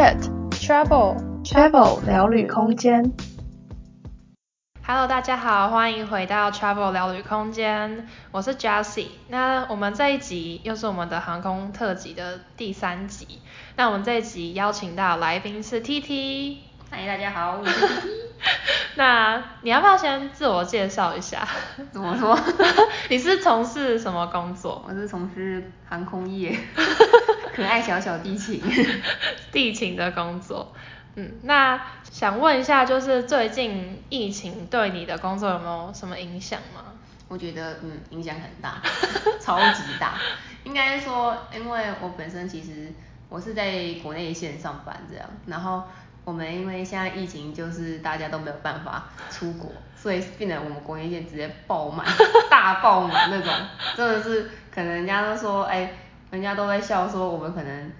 Chat Travel Travel 聊旅空间。Hello，大家好，欢迎回到 Travel 聊旅空间，我是 Jessie。那我们这一集又是我们的航空特辑的第三集。那我们这一集邀请到来宾是 TT。嗨，大家好，我是 TT。那你要不要先自我介绍一下？怎么说？你是从事什么工作？我是从事航空业，可爱小小地勤，地勤的工作。嗯，那想问一下，就是最近疫情对你的工作有没有什么影响吗？我觉得，嗯，影响很大，超级大。应该说，因为我本身其实我是在国内线上班这样，然后。我们因为现在疫情，就是大家都没有办法出国，所以变得我们国内线直接爆满，大爆满那种，真的是可能人家都说，哎，人家都在笑说我们可能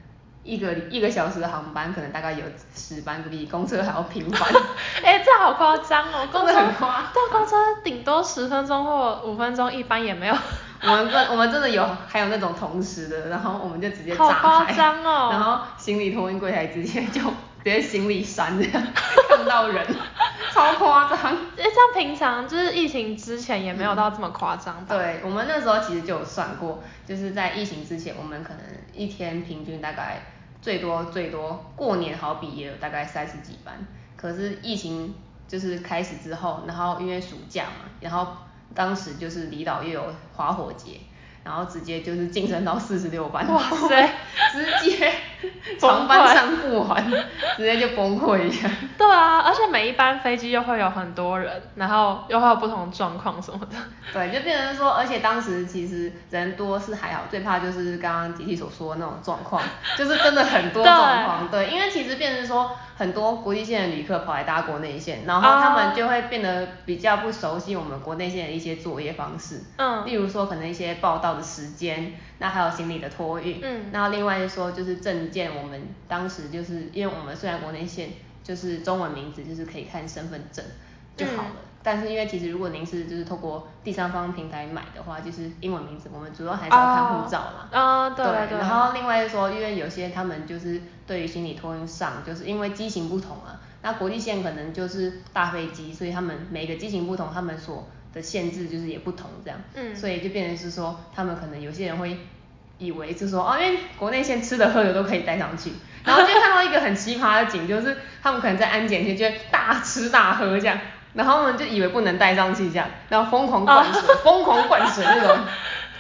一个一个小时的航班，可能大概有十班，比公车还要频繁。哎，这好夸张哦，公车很夸张，对，公车顶多十分钟或五分钟，一班也没有。我们真我们真的有，还有那种同时的，然后我们就直接炸开，好夸张哦，然后行李托运柜台直接就。直接行李山这样 看不到人，超夸张。哎，像平常就是疫情之前也没有到这么夸张吧？对，我们那时候其实就有算过，就是在疫情之前，我们可能一天平均大概最多最多过年好比也有大概三十几班。可是疫情就是开始之后，然后因为暑假嘛，然后当时就是离岛又有花火节，然后直接就是晋升到四十六班。哇塞，直接。航班上不完，直接就崩溃一下。对啊，而且每一班飞机又会有很多人，然后又会有不同状况什么的。对，就变成说，而且当时其实人多是还好，最怕就是刚刚吉 T 所说的那种状况，就是真的很多状况。对，对，因为其实变成说很多国际线的旅客跑来搭国内线，然后他们就会变得比较不熟悉我们国内线的一些作业方式。嗯。例如说可能一些报道的时间，那还有行李的托运。嗯。然后另外说就是证件，我们当时就是因为我们虽然国内线就是中文名字，就是可以看身份证就好了。嗯、但是因为其实如果您是就是透过第三方平台买的话，就是英文名字，我们主要还是要看护照啦。啊、哦，对对，对。然后另外说，因为有些他们就是对于行李托运上，就是因为机型不同啊，那国际线可能就是大飞机，所以他们每个机型不同，他们所的限制就是也不同这样。嗯。所以就变成是说，他们可能有些人会。以为就说哦，因为国内线吃的喝的都可以带上去，然后就看到一个很奇葩的景，就是他们可能在安检前就大吃大喝这样，然后呢就以为不能带上去这样，然后疯狂灌水，疯狂灌水那种，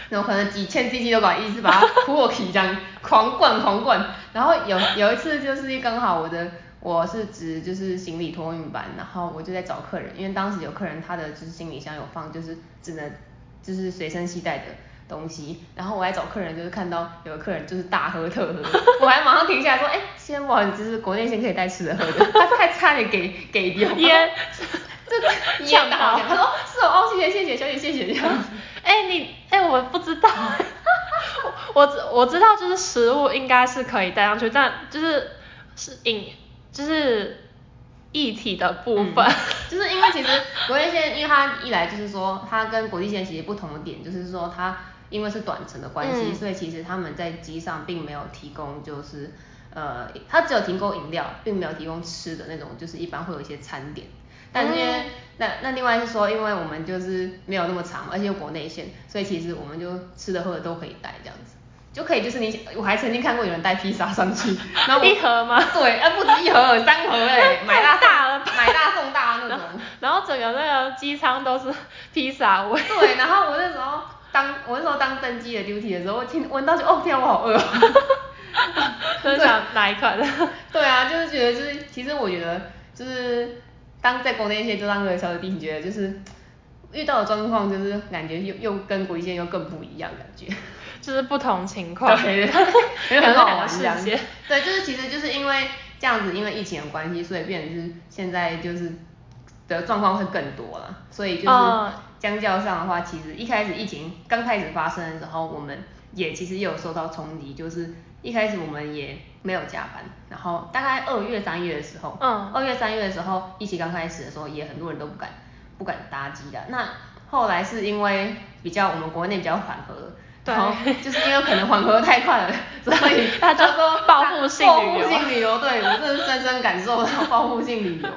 然后可能几千 CC 都把一直把它泼起这样，狂灌狂灌，然后有有一次就是刚好我的我是指就是行李托运班，然后我就在找客人，因为当时有客人他的就是行李箱有放就是只能就是随身携带的。东西，然后我来找客人，就是看到有个客人就是大喝特喝，我还马上停下来说，哎，先不好意思，就是国内先可以带吃的喝的，他还差点给给掉，烟，这个呛到，他说是哦，谢谢谢谢小姐谢谢。这样，哎你哎我不知道，我我知道就是食物应该是可以带上去，但就是是饮就是液体的部分，嗯，就是因为其实国内线，因为它一来就是说它跟国际线其实不同的点，就是说它。因为是短程的关系，嗯、所以其实他们在机上并没有提供，就是呃，他只有提供饮料，并没有提供吃的那种，就是一般会有一些餐点。但是因为、嗯、那那另外是说，因为我们就是没有那么长，而且有国内线，所以其实我们就吃的喝的都可以带这样子，就可以就是你我还曾经看过有人带披萨上去，然后一盒吗？对，啊不止一盒，三盒哎，买大大了，买大送大那种然。然后整个那个机舱都是披萨味。对，然后我那时候。当我那时候当登机的 duty 的时候，我听闻到就哦天啊，我好饿啊！分享哪一款的？对啊，就是觉得就是，其实我觉得就是当在国内线就当个小的地勤，觉得就是遇到的状况就是感觉又又跟国际线又更不一样感觉，就是不同情况，对，很好玩这样。对，就是其实就是因为这样子，因为疫情的关系，所以变成是现在就是的状况会更多了，所以就是。嗯相较上的话，其实一开始疫情刚开始发生的时候，我们也其实也有受到冲击，就是一开始我们也没有加班，然后大概二月三月的时候，嗯，二月三月的时候，疫情刚开始的时候，也很多人都不敢不敢搭机的。那后来是因为比较我们国内比较缓和，然后 就是因为可能缓和太快了，所以 他就说报复性旅游。报复性旅游，对，我真的是深深感受到报复性旅游。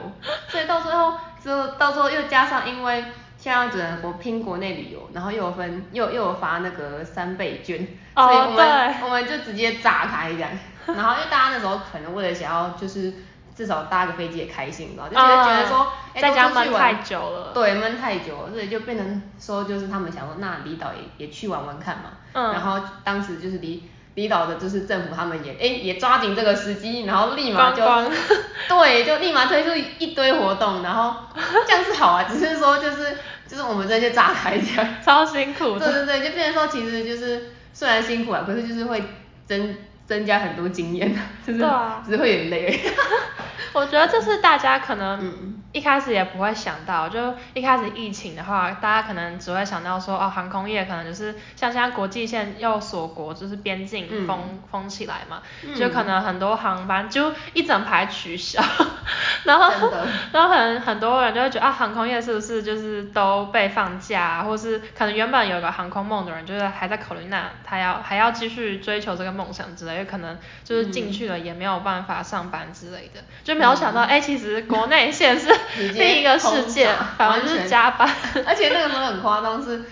所以到最后，之后到时候又加上因为现在只能国拼国内旅游，然后又有分又又有发那个三倍券，所以我们、oh, 我们就直接炸开这样。然后因为大家那时候可能为了想要就是。至少搭个飞机也开心吧，就觉得觉得说，哎、嗯，欸、在家闷太久了，对，闷太久了，所以就变成说，就是他们想说，那离岛也也去玩玩看嘛。嗯。然后当时就是离离岛的，就是政府他们也，哎、欸，也抓紧这个时机，然后立马就，对，就立马推出一堆活动，然后这样是好啊，只是说就是就是我们这些炸开这样，超辛苦的。对对对，就变成说，其实就是虽然辛苦啊，可是就是会增增加很多经验，就是只是会有点累。我觉得这是大家可能一开始也不会想到，就一开始疫情的话，大家可能只会想到说，哦，航空业可能就是像现在国际线又锁国，就是边境封、嗯、封起来嘛，就可能很多航班就一整排取消，然后然后很很多人就会觉得啊，航空业是不是就是都被放假，或是可能原本有个航空梦的人，就是还在考虑那他要还要继续追求这个梦想之类，有可能就是进去了也没有办法上班之类的，就。没有想到，哎、欸，其实国内现在是 另一个世界，反而就是加班，而且那个时候很夸张，是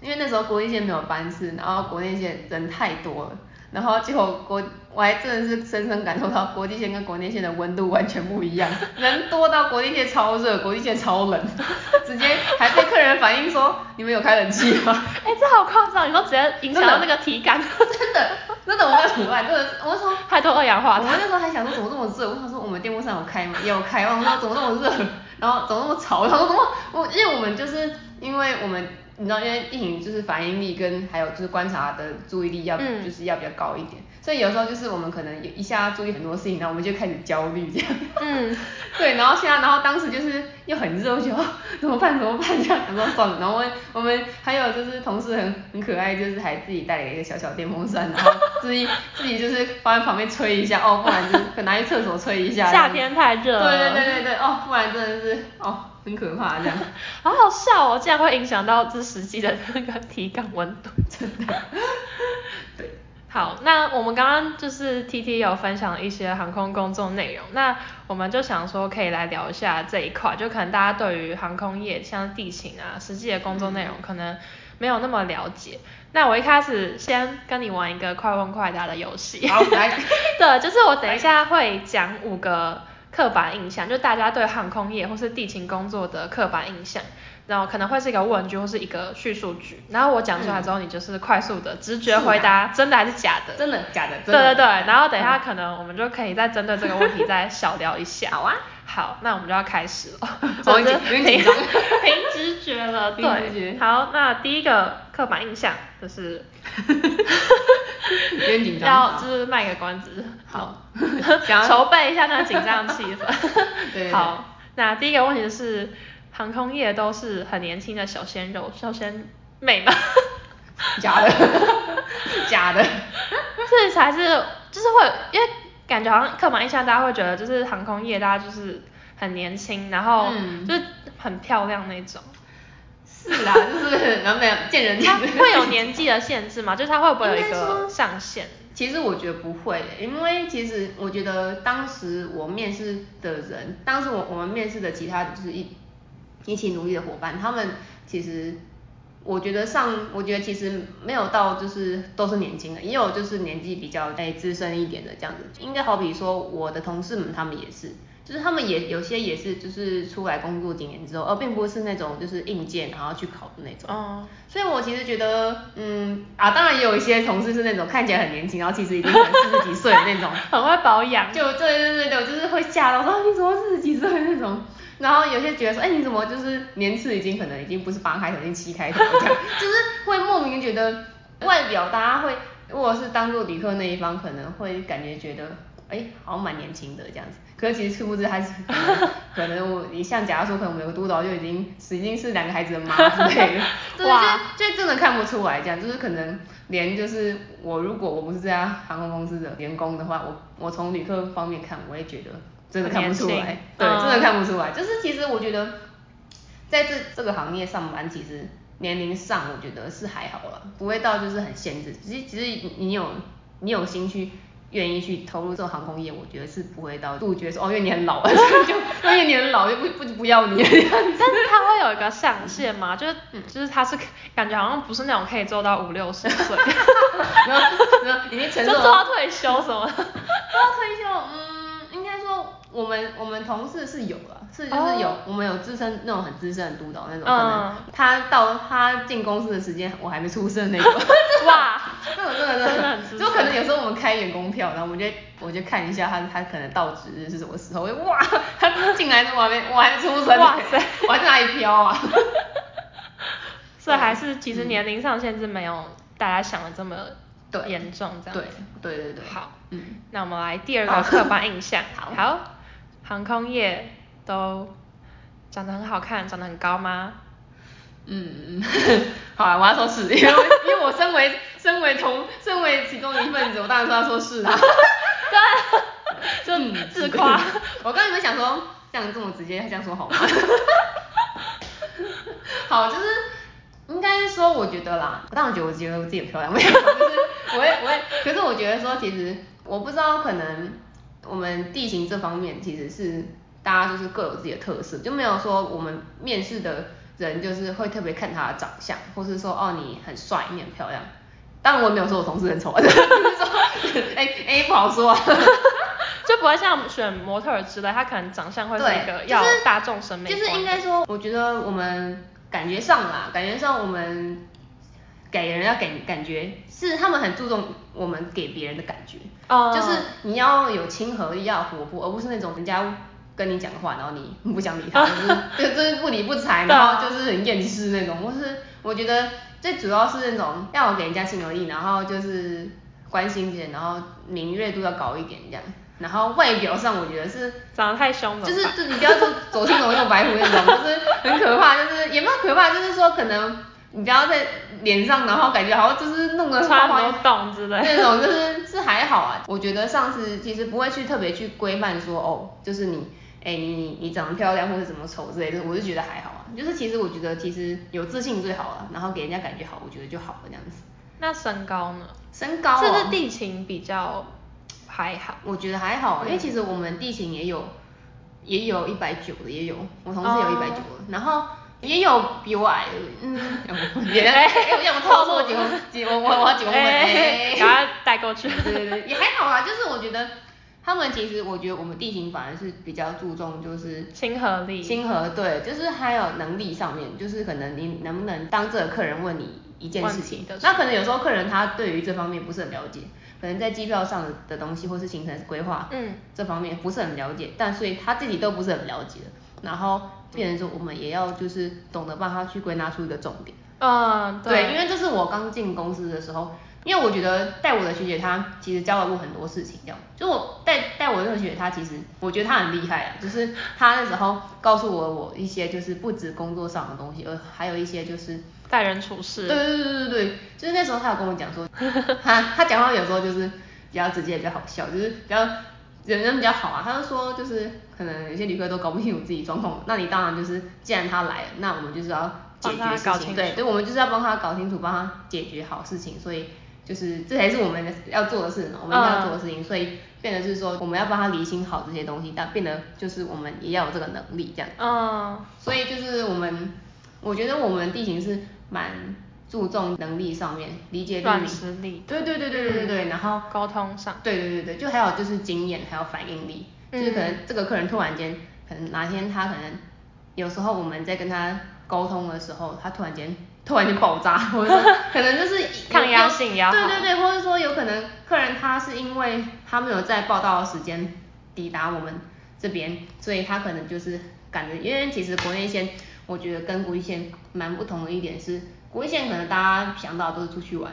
因为那时候国际线没有班次，然后国内线人太多了。然后结果国我还真的是深深感受到国际线跟国内线的温度完全不一样，人多到国际线超热，国际线超冷，直接还被客人反映说，你们有开冷气吗？哎、欸，这好夸张，你说直接影响到那个体感，真的真的我没有除外，真的我说太多二氧化碳。我们那时候还想说怎么这么热，我想说我们电风扇有开吗？也有开，我说怎么那么热，然后怎么那么吵，然后怎么我因为我们就是因为我们。你知道，因为地勤就是反应力跟还有就是观察的注意力要、嗯、就是要比较高一点，所以有时候就是我们可能一下要注意很多事情，然后我们就开始焦虑这样。嗯。对，然后现在，然后当时就是又很热，我觉得怎么办怎么办这样，然后算了，然后我们我们还有就是同事很很可爱，就是还自己带了一个小小电风扇，然后 自己自己就是放在旁边吹一下，哦，不然就是拿去厕所吹一下。夏天太热了。对对对对对，哦，不然真的是哦。很可怕这样，好好笑哦，竟然会影响到这实际的那个体感温度，真的。对，好，那我们刚刚就是 T T 有分享一些航空工作内容，那我们就想说可以来聊一下这一块，就可能大家对于航空业像地勤啊，实际的工作内容可能没有那么了解。嗯、那我一开始先跟你玩一个快问快答的游戏。好，来。对，就是我等一下会讲五个。刻板印象，就大家对航空业或是地勤工作的刻板印象，然后可能会是一个问句或是一个叙述句，然后我讲出来之后，你就是快速的直觉回答真的还是假的？真的假的？对对对，然后等一下可能我们就可以再针对这个问题再小聊一下。好啊。好，那我们就要开始了。我已经有点紧张。凭直觉了，对。好，那第一个刻板印象就是。有点紧张。要就是卖个关子。好。筹备一下那个紧张气氛。对，对。好，那第一个问题就是，航空业都是很年轻的小鲜肉、小鲜妹吗？假的。假的。这才是，就是会，因为。感觉好像刻板印象，大家会觉得就是航空业，大家就是很年轻，然后就是很漂亮那种。嗯、是啦，就是然后没有见人。他会有年纪的限制吗？就是他会不会有一个上限？其实我觉得不会，因为其实我觉得当时我面试的人，当时我我们面试的其他就是一一起努力的伙伴，他们其实。我觉得上，我觉得其实没有到，就是都是年轻的，也有就是年纪比较哎资深一点的这样子。应该好比说我的同事们，他们也是，就是他们也有些也是就是出来工作几年之后，而并不是那种就是应届然后去考的那种。哦。所以我其实觉得，嗯啊，当然也有一些同事是那种看起来很年轻，然后其实已经四十几岁的那种。很会保养。就对对对对，就是会吓到说你怎么四十几岁那种。然后有些觉得说，哎，你怎么就是年次已经可能已经不是八开头，已经七开头这样，就是会莫名觉得外表大家会，如果是当做旅客那一方，可能会感觉觉得，哎，好像蛮年轻的这样子。可是其实殊不知还是 可能，我你像假如说可能我们有个督导就已经已经是两个孩子的妈之类的，哇，就就真的看不出来这样，就是可能连就是我如果我不是这家航空公司的员工的话，我我从旅客方面看，我也觉得。真的看不出来，对，真的看不出来。就是其实我觉得，在这这个行业上班，其实年龄上我觉得是还好了，不会到就是很限制。其实其实你有你有心去愿意去投入这个航空业，我觉得是不会到杜绝说 哦，因为你很老，就因为你很老就不不不要你。但是他会有一个上限吗？就是就是他是感觉好像不是那种可以做到五六十岁，没有没有，已经承受就做到退休什么？做到退休，嗯，应该说我们我们同事是有了。是就是有，oh. 我们有资深那种很资深的督导那种，可能他到他进公司的时间我还没出生那种。哇，这种真的真的，就可能有时候我们开员工票，然后我们就我就看一下他他可能到职日是什么时候，我哇，他进来的我还没我还出生，哇塞，我还在哪里飘啊？所以还是其实年龄上限制没有大家想的这么严重，这样对对对对。好，嗯，那我们来第二个刻板印象，好，航空业。都长得很好看，长得很高吗？嗯，好，我要说是，因为因为我身为身为同身为其中一份子，我当然说要说是啦。对，就自夸。我刚才有没有想说，这样这么直接，这样说好吗？好，就是应该说，我觉得啦，我当然觉得我觉得我自己很漂亮，没有，就是我也我也，可是我觉得说，其实我不知道，可能我们地形这方面其实是。大家就是各有自己的特色，就没有说我们面试的人就是会特别看他的长相，或是说哦你很帅，你很漂亮。当然我也没有说我同事很丑，就是说 哎哎不好说啊，就不会像选模特儿之类，他可能长相会是一个要大众审美。就是应该说，我觉得我们感觉上啦，感觉上我们给人要给感觉是他们很注重我们给别人的感觉，哦，就是你要有亲和力，要活泼，而不是那种人家。跟你讲话，然后你不想理他，就是就就是不理不睬，然后就是很厌世那种。我是我觉得最主要是那种要给人家亲和力，然后就是关心一点，然后敏锐度要高一点这样。然后外表上我觉得是长得太凶了，就是就你不要说左青龙右白虎那种，就是很可怕，就是也没有可怕，就是说可能你不要在脸上，然后感觉好像就是弄得穿很多洞之类那种，就是是还好啊。我觉得上司其实不会去特别去规范说哦，就是你。哎、欸，你你你长得漂亮或者怎么丑之类的，我就觉得还好啊。就是其实我觉得其实有自信最好了，然后给人家感觉好，我觉得就好了这样子。那身高呢？身高、哦、是不是地勤比较还好？我觉得还好，因为其实我们地勤也有也有一百九的，也有我同事有一百九的，然后也有比我矮的，嗯，也哎，要不透露几公几我我我几公分，哎，把他带过去，对对对，也还好啊，就是我觉得。他们其实，我觉得我们地形反而是比较注重就是亲和力，亲和对，就是还有能力上面，就是可能你能不能当这个客人问你一件事情，那可能有时候客人他对于这方面不是很了解，可能在机票上的东西或是行程规划，嗯，这方面不是很了解，嗯、但所以他自己都不是很了解，然后变成说我们也要就是懂得帮他去归纳出一个重点，嗯，对，对，因为这是我刚进公司的时候。因为我觉得带我的学姐她其实教了我很多事情，这样，就我带带我的那个学姐她其实我觉得她很厉害啊，就是她那时候告诉我我一些就是不止工作上的东西，而还有一些就是待人处事。对对对对对，就是那时候她有跟我讲说，她她讲话有时候就是比较直接，比较好笑，就是比较人人比较好啊。她就说就是可能有些旅客都搞不清楚自己状况，那你当然就是既然他来了，那我们就是要解决事情，对对，我们就是要帮他搞清楚，帮他解决好事情，所以。就是这才是我们要做的事嘛，我们要做的事情，嗯、所以变得是说我们要帮他理清好这些东西，但变得就是我们也要有这个能力这样。嗯。所以就是我们，我觉得我们地形是蛮注重能力上面，理解力。软实力。对对对对对对对，然后沟通上。对对对对，就还有就是经验，还有反应力，嗯、就是可能这个客人突然间，可能哪天他可能有时候我们在跟他沟通的时候，他突然间。突然间爆炸，或者说可能就是抗压性也好，对对对，或者说有可能客人他是因为他没有在报到的时间抵达我们这边，所以他可能就是赶着，因为其实国内线我觉得跟国际线蛮不同的一点是，国际线可能大家想到都是出去玩，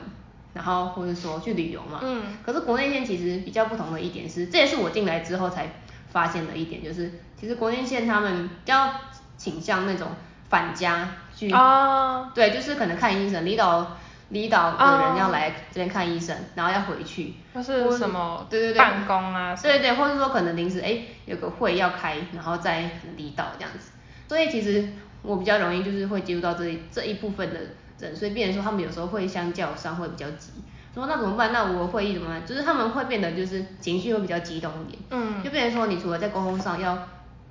然后或者说去旅游嘛，嗯，可是国内线其实比较不同的一点是，这也是我进来之后才发现的一点，就是其实国内线他们比较倾向那种返家。去，oh. 对，就是可能看医生，离岛离岛的人要来这边看医生，oh. 然后要回去，或是什么，对对对，办公啊，对对对，或者说可能临时哎有个会要开，然后再离岛这样子。所以其实我比较容易就是会接触到这一这一部分的人，所以变成说他们有时候会相较上会比较急，说那怎么办？那我会议怎么办？就是他们会变得就是情绪会比较激动一点，嗯，就变成说你除了在沟通上要。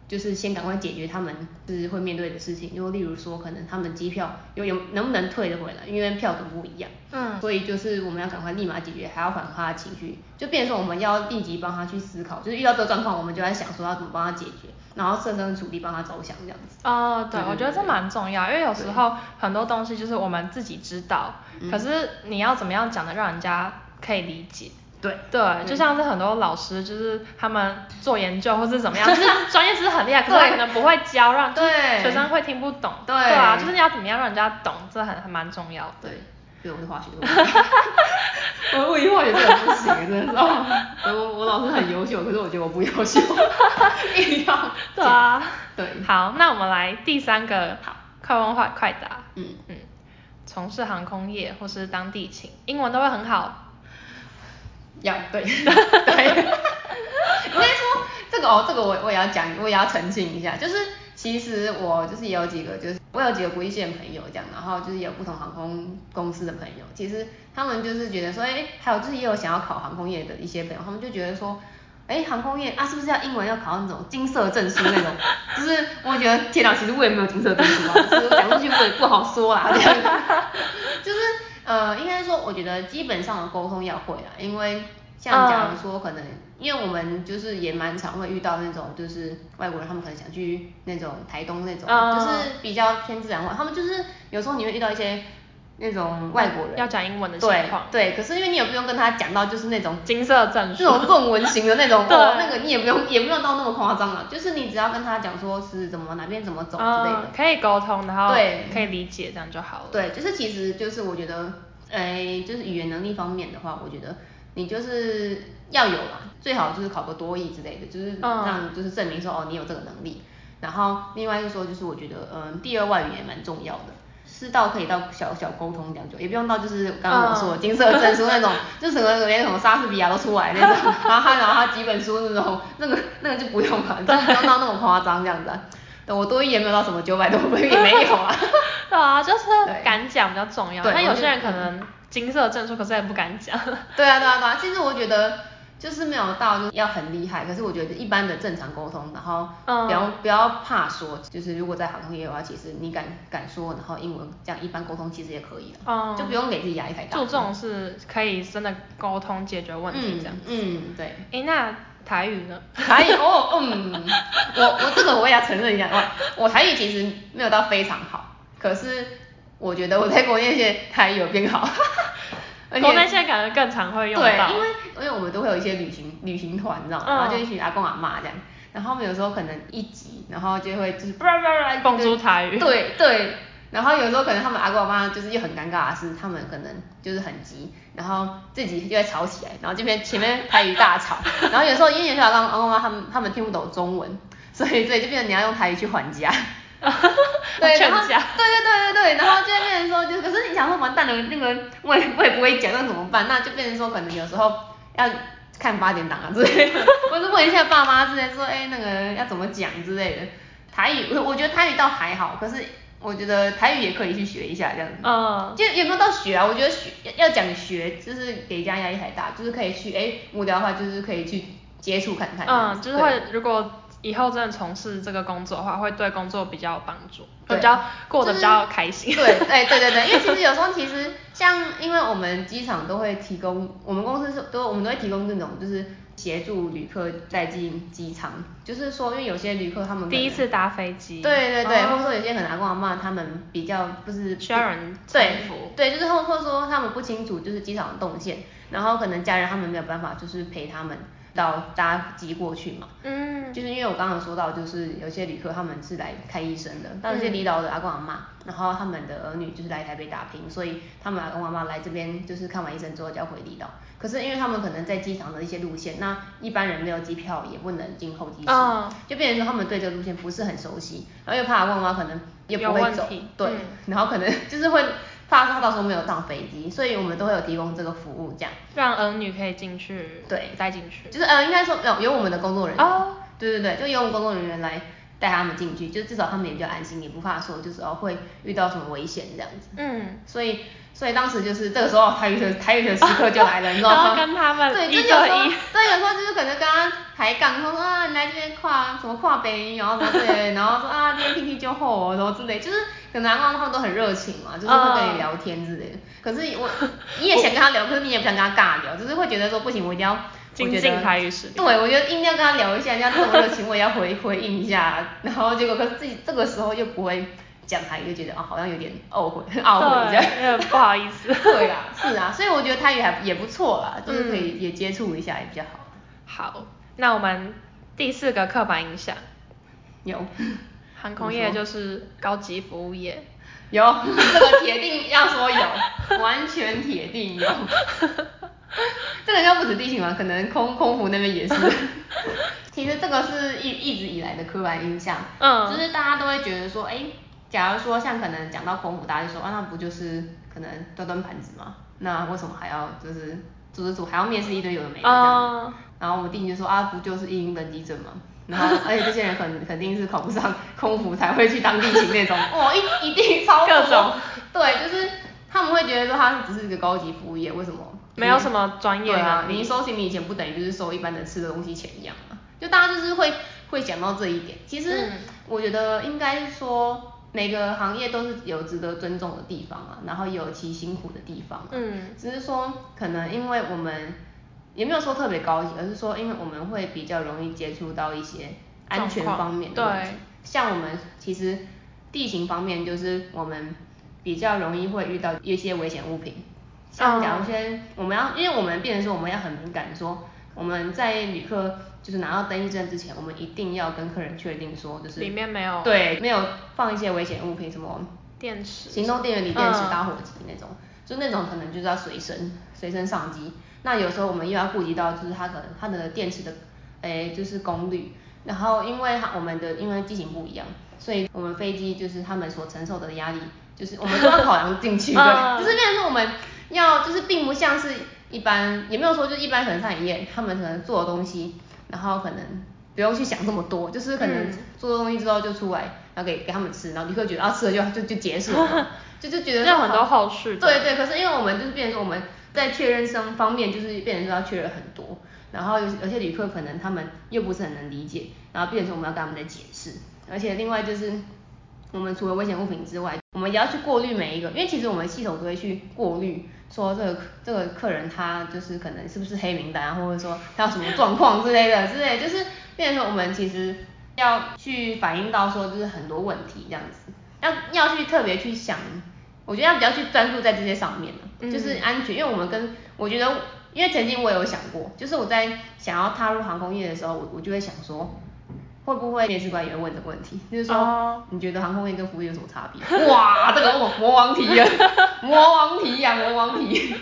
就是先赶快解决他们就是会面对的事情，就例如说可能他们机票有有能不能退得回来，因为票种不一样，嗯，所以就是我们要赶快立马解决，还要缓和他的情绪，就变成说我们要立即帮他去思考，就是遇到这个状况，我们就在想说要怎么帮他解决，然后设身处地帮他着想这样子。哦，对，对对对，我觉得这蛮重要，因为有时候很多东西就是我们自己知道，可是你要怎么样讲的让人家可以理解。对对，就像是很多老师，就是他们做研究或是怎么样，就是 专业知识很厉害，可是他可能不会教，让学生会听不懂。对啊，就是你要怎么样让人家懂，这很还蛮重要的。对，对，我是化学的。我物理化学真的不行，真的是。我我老师很优秀，可是我觉得我不优秀。一样。对啊。对。好，那我们来第三个，好，快问快快答。嗯嗯。从事航空业或是当地勤，英文都会很好。要对，对，应该说这个哦，这个我我也要讲，我也要澄清一下，就是其实我就是也有几个，就是我有几个国际线朋友这样，然后就是也有不同航空公司的朋友，其实他们就是觉得说，哎，还有就是也有想要考航空业的一些朋友，他们就觉得说，哎，航空业啊，是不是要英文要考那种金色证书那种？就是我觉得天哪，其实我也没有金色证书啊，就是讲出去我也不好说啦，就是。呃，应该说，我觉得基本上的沟通要会啦，因为像假如说可能，因为我们就是也蛮常会遇到那种，就是外国人他们可能想去那种台东那种，就是比较偏自然化，他们就是有时候你会遇到一些那种外国人。要讲英文的情况，对，可是因为你也不用跟他讲到就是那种金色证书，这种论文型的那种，哦，那个你也不用也不用到那么夸张了，就是你只要跟他讲说是怎么哪边怎么走之类的，可以沟通，然后对，可以理解这样就好了。对，就是其实就是我觉得。哎，就是语言能力方面的话，我觉得你就是要有啦，最好就是考个多译之类的，就是让就是证明说哦你有这个能力。然后另外就是说，就是我觉得嗯第二外语也蛮重要的，是到可以到小小沟通这样就，也不用到就是刚刚我说的金色证书那种，就什么连什么莎士比亚都出来那种，然后他然后他几本书那种，那个那个就不用了，就 不用到那么夸张这样子。我多一也没有到什么九百多分，也没有啊。对啊，就是敢讲比较重要。但有些人可能金色证书，可是也不敢讲。对啊，对啊，对啊。其实我觉得就是没有到就是要很厉害，可是我觉得一般的正常沟通，然后不要、嗯、不要怕说，就是如果在航空业的话，其实你敢敢说，然后英文这样一般沟通其实也可以的。嗯。就不用给自己压力太大。注重是可以真的沟通解决问题这样嗯。嗯，对。哎，那台语呢？台语哦，嗯，我我这个我也要承认一下，我我台语其实没有到非常好。可是我觉得我在国内些台语有变好，而且国内线感觉更常会用到。对，因为因为我们都会有一些旅行旅行团，你知道吗？嗯、然后就一群阿公阿妈这样，然后他们有时候可能一集，然后就会就是叭叭叭蹦出台语。对对，然后有时候可能他们阿公阿妈就是又很尴尬的是，他们可能就是很急，然后自己就会吵起来，然后这边前面台语大吵，然后有时候因为有些阿公阿妈他们他们听不懂中文，所以所以就变成你要用台语去还价。对，然后对对对对对，然后就会变成说，就可是你想说完蛋了，那个我也我也不会讲，那怎么办？那就变成说，可能有时候要看八点档啊之类的，或是问一下爸妈之类，说哎那个要怎么讲之类的。台语我我觉得台语倒还好，可是我觉得台语也可以去学一下这样子。嗯。就有没有到学啊？我觉得学要讲学，就是给家压力太大，就是可以去哎无聊的话，就是可以去接触看看。嗯，就是会如果。以后真的从事这个工作的话，会对工作比较有帮助，比较过得比较开心。就是、对，哎，对对对，因为其实有时候其实像，因为我们机场都会提供，我们公司是都我们都会提供这种就是协助旅客带进机场，就是说因为有些旅客他们第一次搭飞机，对对对，哦、或者说有些可能阿公阿嬷他们比较不是需要人对。对，就是或或者说他们不清楚就是机场的动线，然后可能家人他们没有办法就是陪他们。到搭机过去嘛，嗯，就是因为我刚刚说到，就是有些旅客他们是来看医生的，但有些离岛的阿公阿妈，然后他们的儿女就是来台北打拼，所以他们阿公阿妈来这边就是看完医生之后就要回离岛。可是因为他们可能在机场的一些路线，那一般人没有机票也不能进候机室，哦、就变成说他们对这个路线不是很熟悉，然后又怕阿公阿妈可能也不会走，对，嗯、然后可能就是会。怕他到时候没有上飞机，所以我们都会有提供这个服务，这样。让儿女可以进去，对，带进去，就是呃，应该说有有我们的工作人员，哦，对对对，就由我们工作人员来带他们进去，就至少他们也比较安心，也不怕说就是哦会遇到什么危险这样子。嗯，所以所以当时就是这个时候台语的台语的时刻就来了，你知道吗？然后跟他们对，就有时候对，有时候就是可能跟他抬杠，说啊你来这边跨什么跨北，然后什么对，然后说啊这边天气就好然后之类，就是可能他们都很热情嘛，就是会跟你聊天之类的。可是我 你也想跟他聊，可是你也不想跟他尬聊，就是会觉得说不行，我一定要。精进台语实力。对，我觉得一定要跟他聊一下，人家这么热情，我也要回 回应一下。然后结果可是自己这个时候又不会讲台语，就觉得啊、哦、好像有点懊悔，懊悔这样。不好意思。对啊，是啊，所以我觉得台语还也不错啦，就是可以也接触一下也比较好。好，那我们第四个刻板印象。有。航空业就是高级服务业。有，这个铁定要说有，完全铁定有。这个应该不止地勤吧，可能空空服那边也是。其实这个是一一直以来的刻板印象，嗯，就是大家都会觉得说，哎，假如说像可能讲到空服，大家就说啊，那不就是可能端端盘子吗？那为什么还要就是组织组还要面试一堆有的没的这样？嗯、然后我们地勤就说啊，不就是一应登机证吗？然后而且这些人肯肯定是考不上空服才会去当地勤那种，哦，一一定超各种，对，就是他们会觉得说他只是一个高级服务业，为什么？没有什么专业。对啊，你收行李钱不等于就是收一般的吃的东西钱一样啊？就大家就是会会讲到这一点。其实我觉得应该是说每个行业都是有值得尊重的地方啊，然后也有其辛苦的地方啊。嗯。只是说可能因为我们也没有说特别高级，而是说因为我们会比较容易接触到一些安全方面的问题。对。像我们其实地形方面就是我们比较容易会遇到一些危险物品。像假如说我们要，因为我们变成说我们要很敏感，说我们在旅客就是拿到登机证之前，我们一定要跟客人确定说就是里面没有对没有放一些危险物品，什么电池、行动电源、锂电池、打火机那种，就那种可能就是要随身随身上机。那有时候我们又要顾及到就是它可能它的电池的诶就是功率，然后因为我们的因为机型不一样，所以我们飞机就是他们所承受的压力，就是我们都要考量进去，对，就是变成说我们。要就是并不像是一般，也没有说就一般可能餐饮业，他们可能做的东西，然后可能不用去想那么多，就是可能做的东西之后就出来，然后给给他们吃，然后旅客觉得啊吃了就就就结束了，就就觉得有很多后续。对对，可是因为我们就是变成说我们在确认上方面就是变成说要确认很多，然后有有些旅客可能他们又不是很能理解，然后变成说我们要跟他们在解释，而且另外就是。我们除了危险物品之外，我们也要去过滤每一个，因为其实我们系统都会去过滤，说这个这个客人他就是可能是不是黑名单，或者说他有什么状况之类的之类的，就是变成说我们其实要去反映到说就是很多问题这样子，要要去特别去想，我觉得要比较去专注在这些上面的，就是安全，因为我们跟我觉得，因为曾经我有想过，就是我在想要踏入航空业的时候，我我就会想说。会不会面试官也会问这个问题？就是说，oh. 你觉得航空业跟服务业有什么差别？哇，这个魔王题啊，魔王题呀，魔王题。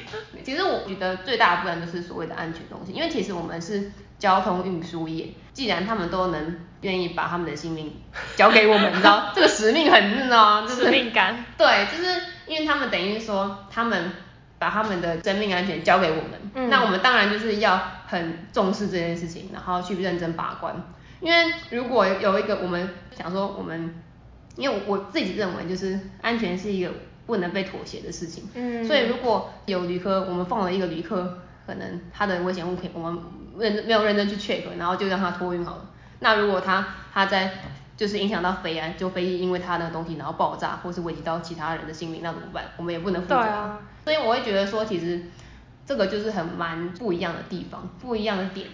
其实我觉得最大的部分就是所谓的安全东西，因为其实我们是交通运输业，既然他们都能愿意把他们的性命交给我们，你知道 这个使命很呢，就是、使命感。对，就是因为他们等于说他们把他们的生命安全交给我们，嗯、那我们当然就是要很重视这件事情，然后去认真把关。因为如果有一个我们想说我们，因为我自己认为就是安全是一个不能被妥协的事情，嗯，所以如果有旅客，我们放了一个旅客，可能他的危险物品我们认没有认真去 check，然后就让他托运好了，那如果他他在就是影响到飞安，就飞机因为他那个东西然后爆炸，或是危及到其他人的性命，那怎么办？我们也不能负责。啊。所以我会觉得说，其实这个就是很蛮不一样的地方，不一样的点。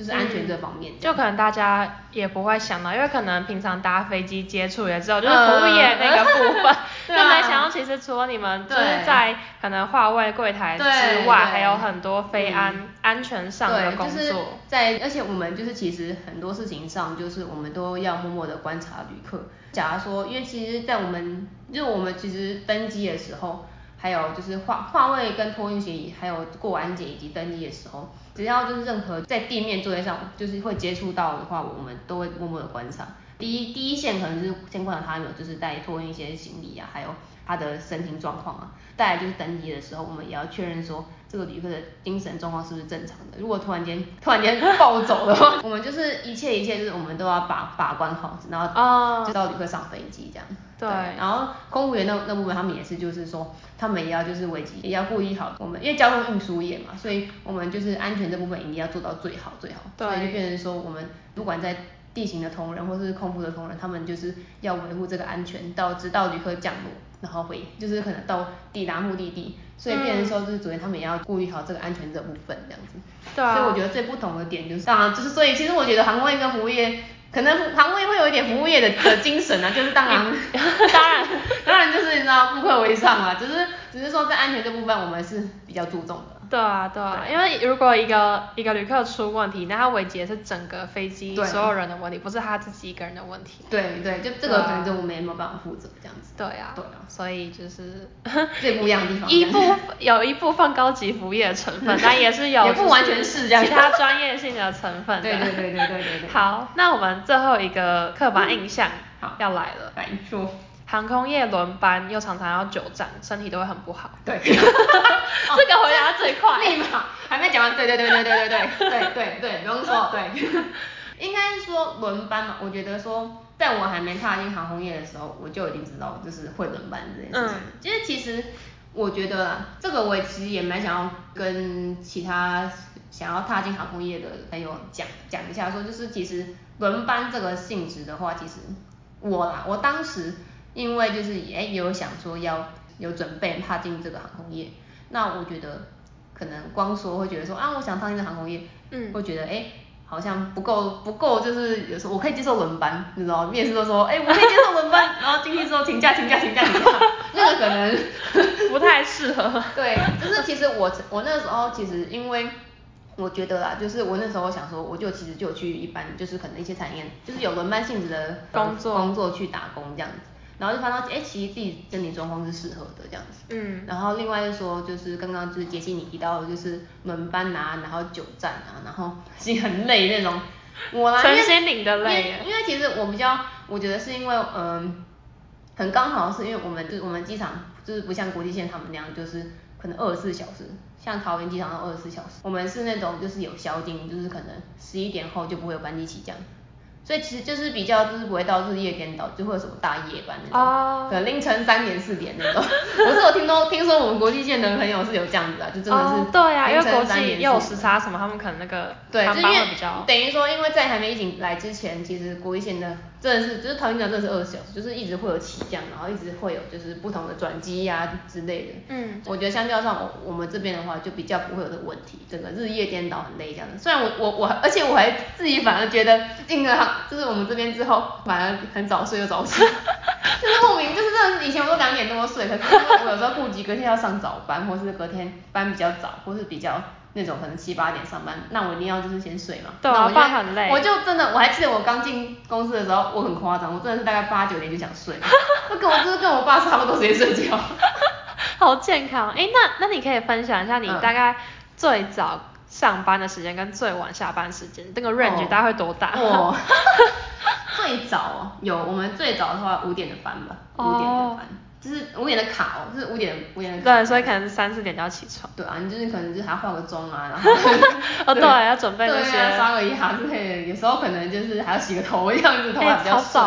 就是安全这方面，就可能大家也不会想到，因为可能平常搭飞机接触也只有，就是服务业那个部分，就没想到其实除了你们就是在可能话位柜台之外，还有很多非安安全上的工作。在而且我们就是其实很多事情上，就是我们都要默默的观察旅客。假如说，因为其实，在我们就我们其实登机的时候。还有就是换换位跟托运协议，还有过安检以及登机的时候，只要就是任何在地面作业上就是会接触到的话，我们都会默默的观察。第一第一线可能是先观察他有就是带托运一些行李啊，还有他的身体状况啊。再来就是登机的时候，我们也要确认说这个旅客的精神状况是不是正常的。如果突然间突然间暴走的话，我们就是一切一切就是我们都要把把关好，然后就到旅客上飞机这样。对，然后空服员那那部分，他们也是，就是说，他们也要就是危机，也要顾虑好我们，因为交通运输业嘛，所以我们就是安全这部分一定要做到最好最好。对。所以就变成说，我们不管在地形的同仁或是空服的同仁，他们就是要维护这个安全，到直到旅客降落，然后回，就是可能到抵达目的地。所以变成说，就是昨天他们也要顾虑好这个安全这部分这样子。对啊。所以我觉得最不同的点就是，当然就是，所以其实我觉得航空业跟服务业。可能航空业会有一点服务业的的精神啊，就是当然，当然，当然就是你知道顾客为上啊，只是只是说在安全这部分我们是比较注重的。对啊，对啊，因为如果一个一个旅客出问题，那他危及的是整个飞机所有人的问题，不是他自己一个人的问题。对对，就这个可能就我们也没有办法负责这样子。对啊。对啊。所以就是 最不一样的地方。一部有一部分高级服务业的成分，但也是有也不完全是这样，其他专业性的成分。对对对对对对。好，那我们最后一个刻板印象要来了。来说。航空业轮班又常常要久站，身体都会很不好。对，这个回答最快，立马还没讲完。对对对对对对对对对对，不用说，对。应该是说轮班嘛，我觉得说，在我还没踏进航空业的时候，我就已经知道就是会轮班这件事情。嗯。因为其实我觉得啦，这个我其实也蛮想要跟其他想要踏进航空业的朋友讲讲一下，说就是其实轮班这个性质的话，其实我啦，我当时。因为就是哎，有想说要有准备踏进这个航空业，那我觉得可能光说会觉得说啊，我想踏进这航空业，嗯，会觉得哎，好像不够不够，就是有时候我可以接受轮班，你知道，面试都说哎，我可以接受轮班，然后进去之后请假请假请假请假，那个可能不太适合。对，就是其实我我那时候其实因为我觉得啦，就是我那时候想说，我就其实就去一般就是可能一些产业，就是有轮班性质的工作。工作去打工这样子。然后就发现，哎，其实自己身体状况是适合的这样子。嗯。然后另外就说，就是刚刚就是杰西你提到的，就是轮班啊，然后久站啊，然后自己很累那种。我来。身心灵的累。因为其实我比较，我觉得是因为，嗯、呃，很刚好是因为我们就是我们机场就是不像国际线他们那样，就是可能二十四小时，像桃园机场二十四小时，我们是那种就是有宵禁，就是可能十一点后就不会有班机起降。所以其实就是比较就是不会到日夜颠倒，就会有什么大夜班那种，oh. 可能凌晨三点四点那种。我是有听说听说我们国际线的朋友是有这样子啊，就真的是。对啊，因为国际又有时差什么，他们可能那个航班会比较。等于说，因为在还没疫情来之前，其实国际线的真的是就是桃园机场真的是二十四小时，就是一直会有起降，然后一直会有就是不同的转机呀之类的。嗯。我觉得相较上我我们这边的话，就比较不会有这个问题，整个日夜颠倒很累这样子。虽然我我我而且我还自己反而觉得进了航。就是我们这边之后，反而很早睡又早起，就是莫名，就是真的是以前我都两点多睡，可是我有时候顾及隔天要上早班，或是隔天班比较早，或是比较那种可能七八点上班，那我一定要就是先睡嘛。对啊，我很累。我就真的，我还记得我刚进公司的时候，我很夸张，我真的是大概八九点就想睡，就跟我就是跟我爸差不多时间睡觉。好健康，哎，那那你可以分享一下你大概最早。上班的时间跟最晚下班时间，那个 range 大概会多大？哦，最早有我们最早的话五点的班吧，五点的班，就是五点的卡哦，就是五点五点的卡。对，所以可能三四点就要起床。对啊，你就是可能就还要化个妆啊，然后 哦对，要准备那些刷个牙之类的，有时候可能就是还要洗个头这样子，头发比较顺。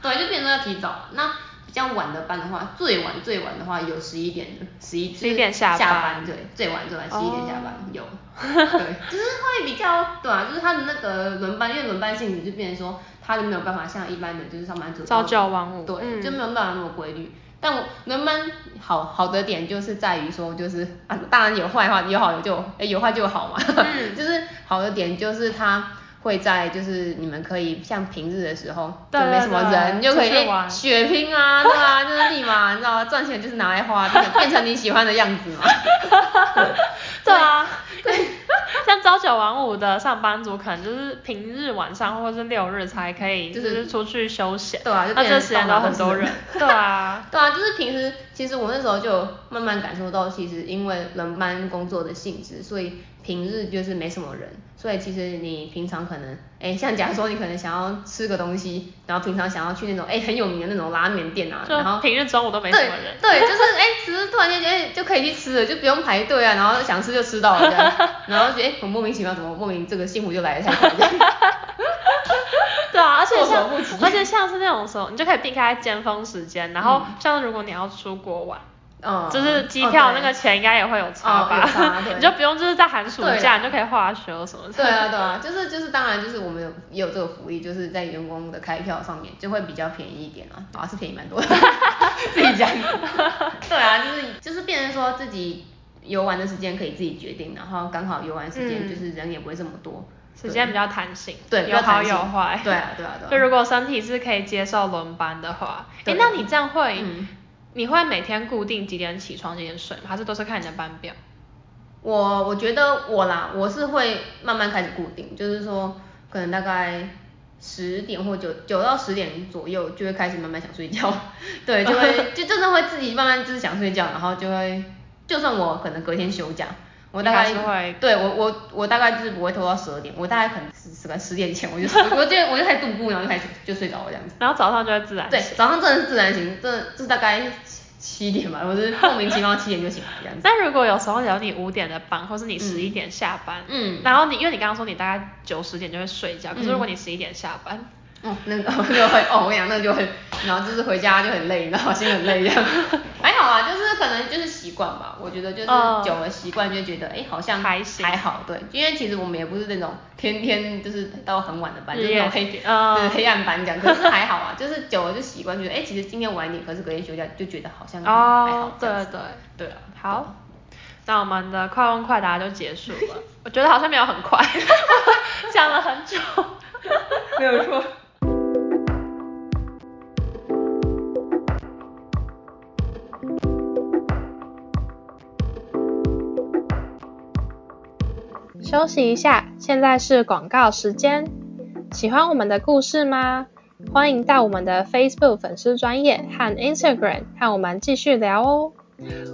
对，就变成要提早。那比较晚的班的话，最晚最晚的话有十一点的，十一十一点下班，对，最晚最晚十一点下班有。对，就是会比较对啊，就是他的那个轮班，因为轮班性质就变成说，他就没有办法像一般的，就是上班族朝九晚五，对，嗯、就没有办法那么规律。但我轮班好好的点就是在于说，就是啊，当然有坏话，有好有就，哎，有坏就好嘛。嗯、就是好的点就是他会在，就是你们可以像平日的时候，就没什么人，你就可以血拼啊，对啊，就是立马你知道吗？赚钱就是拿来花，变成你喜欢的样子嘛。对啊。对，像朝九晚五的上班族，可能就是平日晚上或者是六日才可以，就是出去休闲。对啊，那这时间都很多人。对啊，对啊，就是平时其实我那时候就慢慢感受到，其实因为轮班工作的性质，所以平日就是没什么人，所以其实你平常可能，哎，像假如说你可能想要吃个东西，然后平常想要去那种哎很有名的那种拉面店啊，然后平日中午都没什么人，对，对，就是哎，只是突然间觉得就可以去吃了，就不用排队啊，然后想吃就吃到了这样，然后觉得哎很莫名其妙，怎么莫名这个幸福就来得太快这样。对啊，而且像而且像是那种时候，你就可以避开尖峰时间，然后像如果你要出国玩，嗯，就是机票那个钱应该也会有差吧，哦 你就不用就是在寒暑假你就可以花休什么的。对啊对啊，就是就是当然就是我们有也有这个福利，就是在员工的开票上面就会比较便宜一点啊，啊是便宜蛮多的，自己讲。对啊，就是就是变成说自己游玩的时间可以自己决定，然后刚好游玩时间就是人也不会这么多。嗯时间比较弹性，对，有好有坏。对啊，对啊，对啊。就如果身体是可以接受轮班的话，哎，那你这样会，你会每天固定几点起床几点睡吗？还是都是看你的班表？我我觉得我啦，我是会慢慢开始固定，就是说可能大概十点或九九到十点左右就会开始慢慢想睡觉，对，就会就真的会自己慢慢就是想睡觉，然后就会就算我可能隔天休假。我大概会，对我我我大概就是不会拖到十二点，我大概可能十十个十点前我就 我就我就开始度步，然后就开始就睡着了这样子。然后早上就会自然醒。对，早上真的是自然醒，这这大概七点吧，我是莫名其妙七点就醒了这样子。但如果有时候有你五点的班，或是你十一点下班，嗯，然后你因为你刚刚说你大概九十点就会睡觉，可是如果你十一点下班。哦，那个就会哦，我跟你讲，那个就会，然后就是回家就很累，然后心很累这样。还好啊，就是可能就是习惯吧，我觉得就是久了习惯就觉得，哎，好像还还好，对，因为其实我们也不是那种天天就是到很晚的班，就是那种黑呃黑暗班这样，可是还好啊，就是久了就习惯，觉得哎，其实今天晚一点，可是隔天休假就觉得好像还好。对对对啊，好，那我们的快问快答就结束了，我觉得好像没有很快，讲了很久，没有错。休息一下，现在是广告时间。喜欢我们的故事吗？欢迎到我们的 Facebook 粉丝专业和 Instagram 和我们继续聊哦。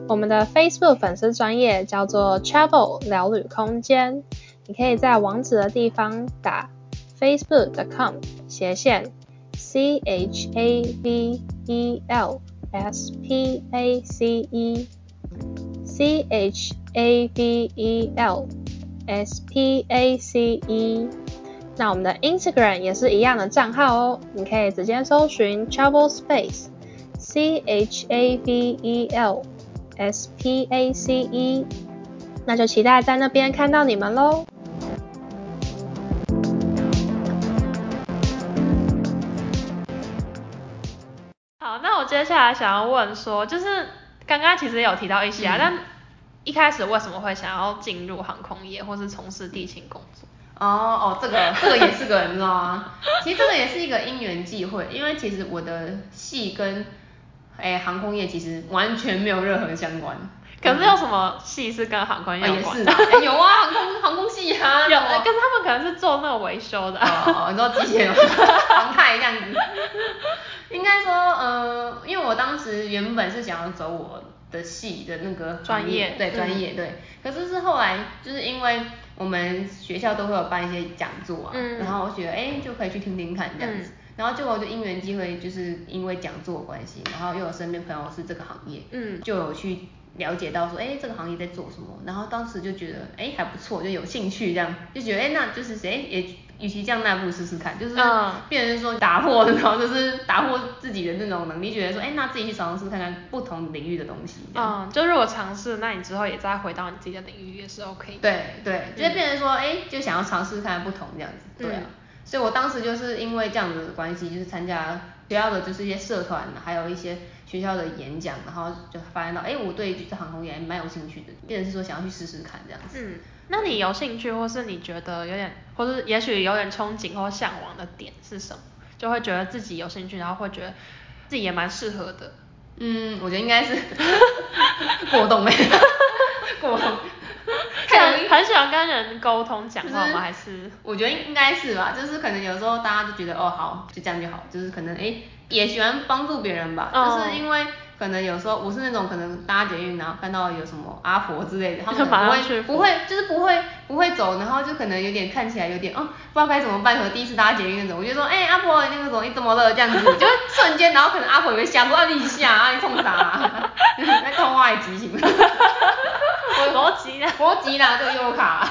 我们的 Facebook 粉丝专业叫做 Travel 聊旅空间，你可以在网址的地方打 facebook.com 斜线 c h a v e l s p a c e c h a v e l S P A C E，那我们的 Instagram 也是一样的账号哦，你可以直接搜寻 Travel Space C H A V E L S P A C E，那就期待在那边看到你们喽。好，那我接下来想要问说，就是刚刚其实有提到一些啊，嗯、但一开始为什么会想要进入航空业，或是从事地勤工作？哦哦，这个 这个也是个人，你知道吗？其实这个也是一个因缘际会，因为其实我的系跟诶航空业其实完全没有任何相关。可是有什么系是跟航空业有关的？哦、有啊，航空 航空系啊。有，可是他们可能是做那个维修的。哦，你知道机械 航太这样子。应该说，呃，因为我当时原本是想要走我。的系的那个专业，对专业对，可是是后来就是因为我们学校都会有办一些讲座啊，然后我觉得哎就可以去听听看这样子，然后结果就因缘机会，就是因为讲座关系，然后又有身边朋友是这个行业，嗯，就有去了解到说哎这个行业在做什么，然后当时就觉得哎还不错，就有兴趣这样，就觉得哎那就是谁也。与其这样，那不如试试看，就是变成说打破，然后就是打破自己的那种能力，觉得说，哎，那自己去尝试看看不同领域的东西。嗯，就如果尝试，那你之后也再回到你自己的领域也是 OK 的。对对，就是变成说，哎，就想要尝试看看不同这样子。对啊，所以我当时就是因为这样子的关系，就是参加学校的就是一些社团，还有一些学校的演讲，然后就发现到，哎，我对这航空业还蛮有兴趣的，变成是说想要去试试看这样子。嗯。那你有兴趣，或是你觉得有点，或是也许有点憧憬或向往的点是什么？就会觉得自己有兴趣，然后会觉得自己也蛮适合的。嗯，我觉得应该是 过动哎，过动。很很喜欢跟人沟通讲话吗？还是？我觉得应该是吧，就是可能有时候大家就觉得哦好，就这样就好，就是可能哎也喜欢帮助别人吧，就是因为。可能有时候我是那种可能搭捷运然后看到有什么阿婆之类的，他们不会不会就是不会不会走，然后就可能有点看起来有点哦不知道该怎么办，可能第一次搭捷运那种，我就说哎、欸、阿婆那个什么你怎么了？这样子，就瞬间然后可能阿婆也会吓，说你吓啊？你冲啥啊，那通话也急行。了，我逻辑呢？逻辑啦，这个优卡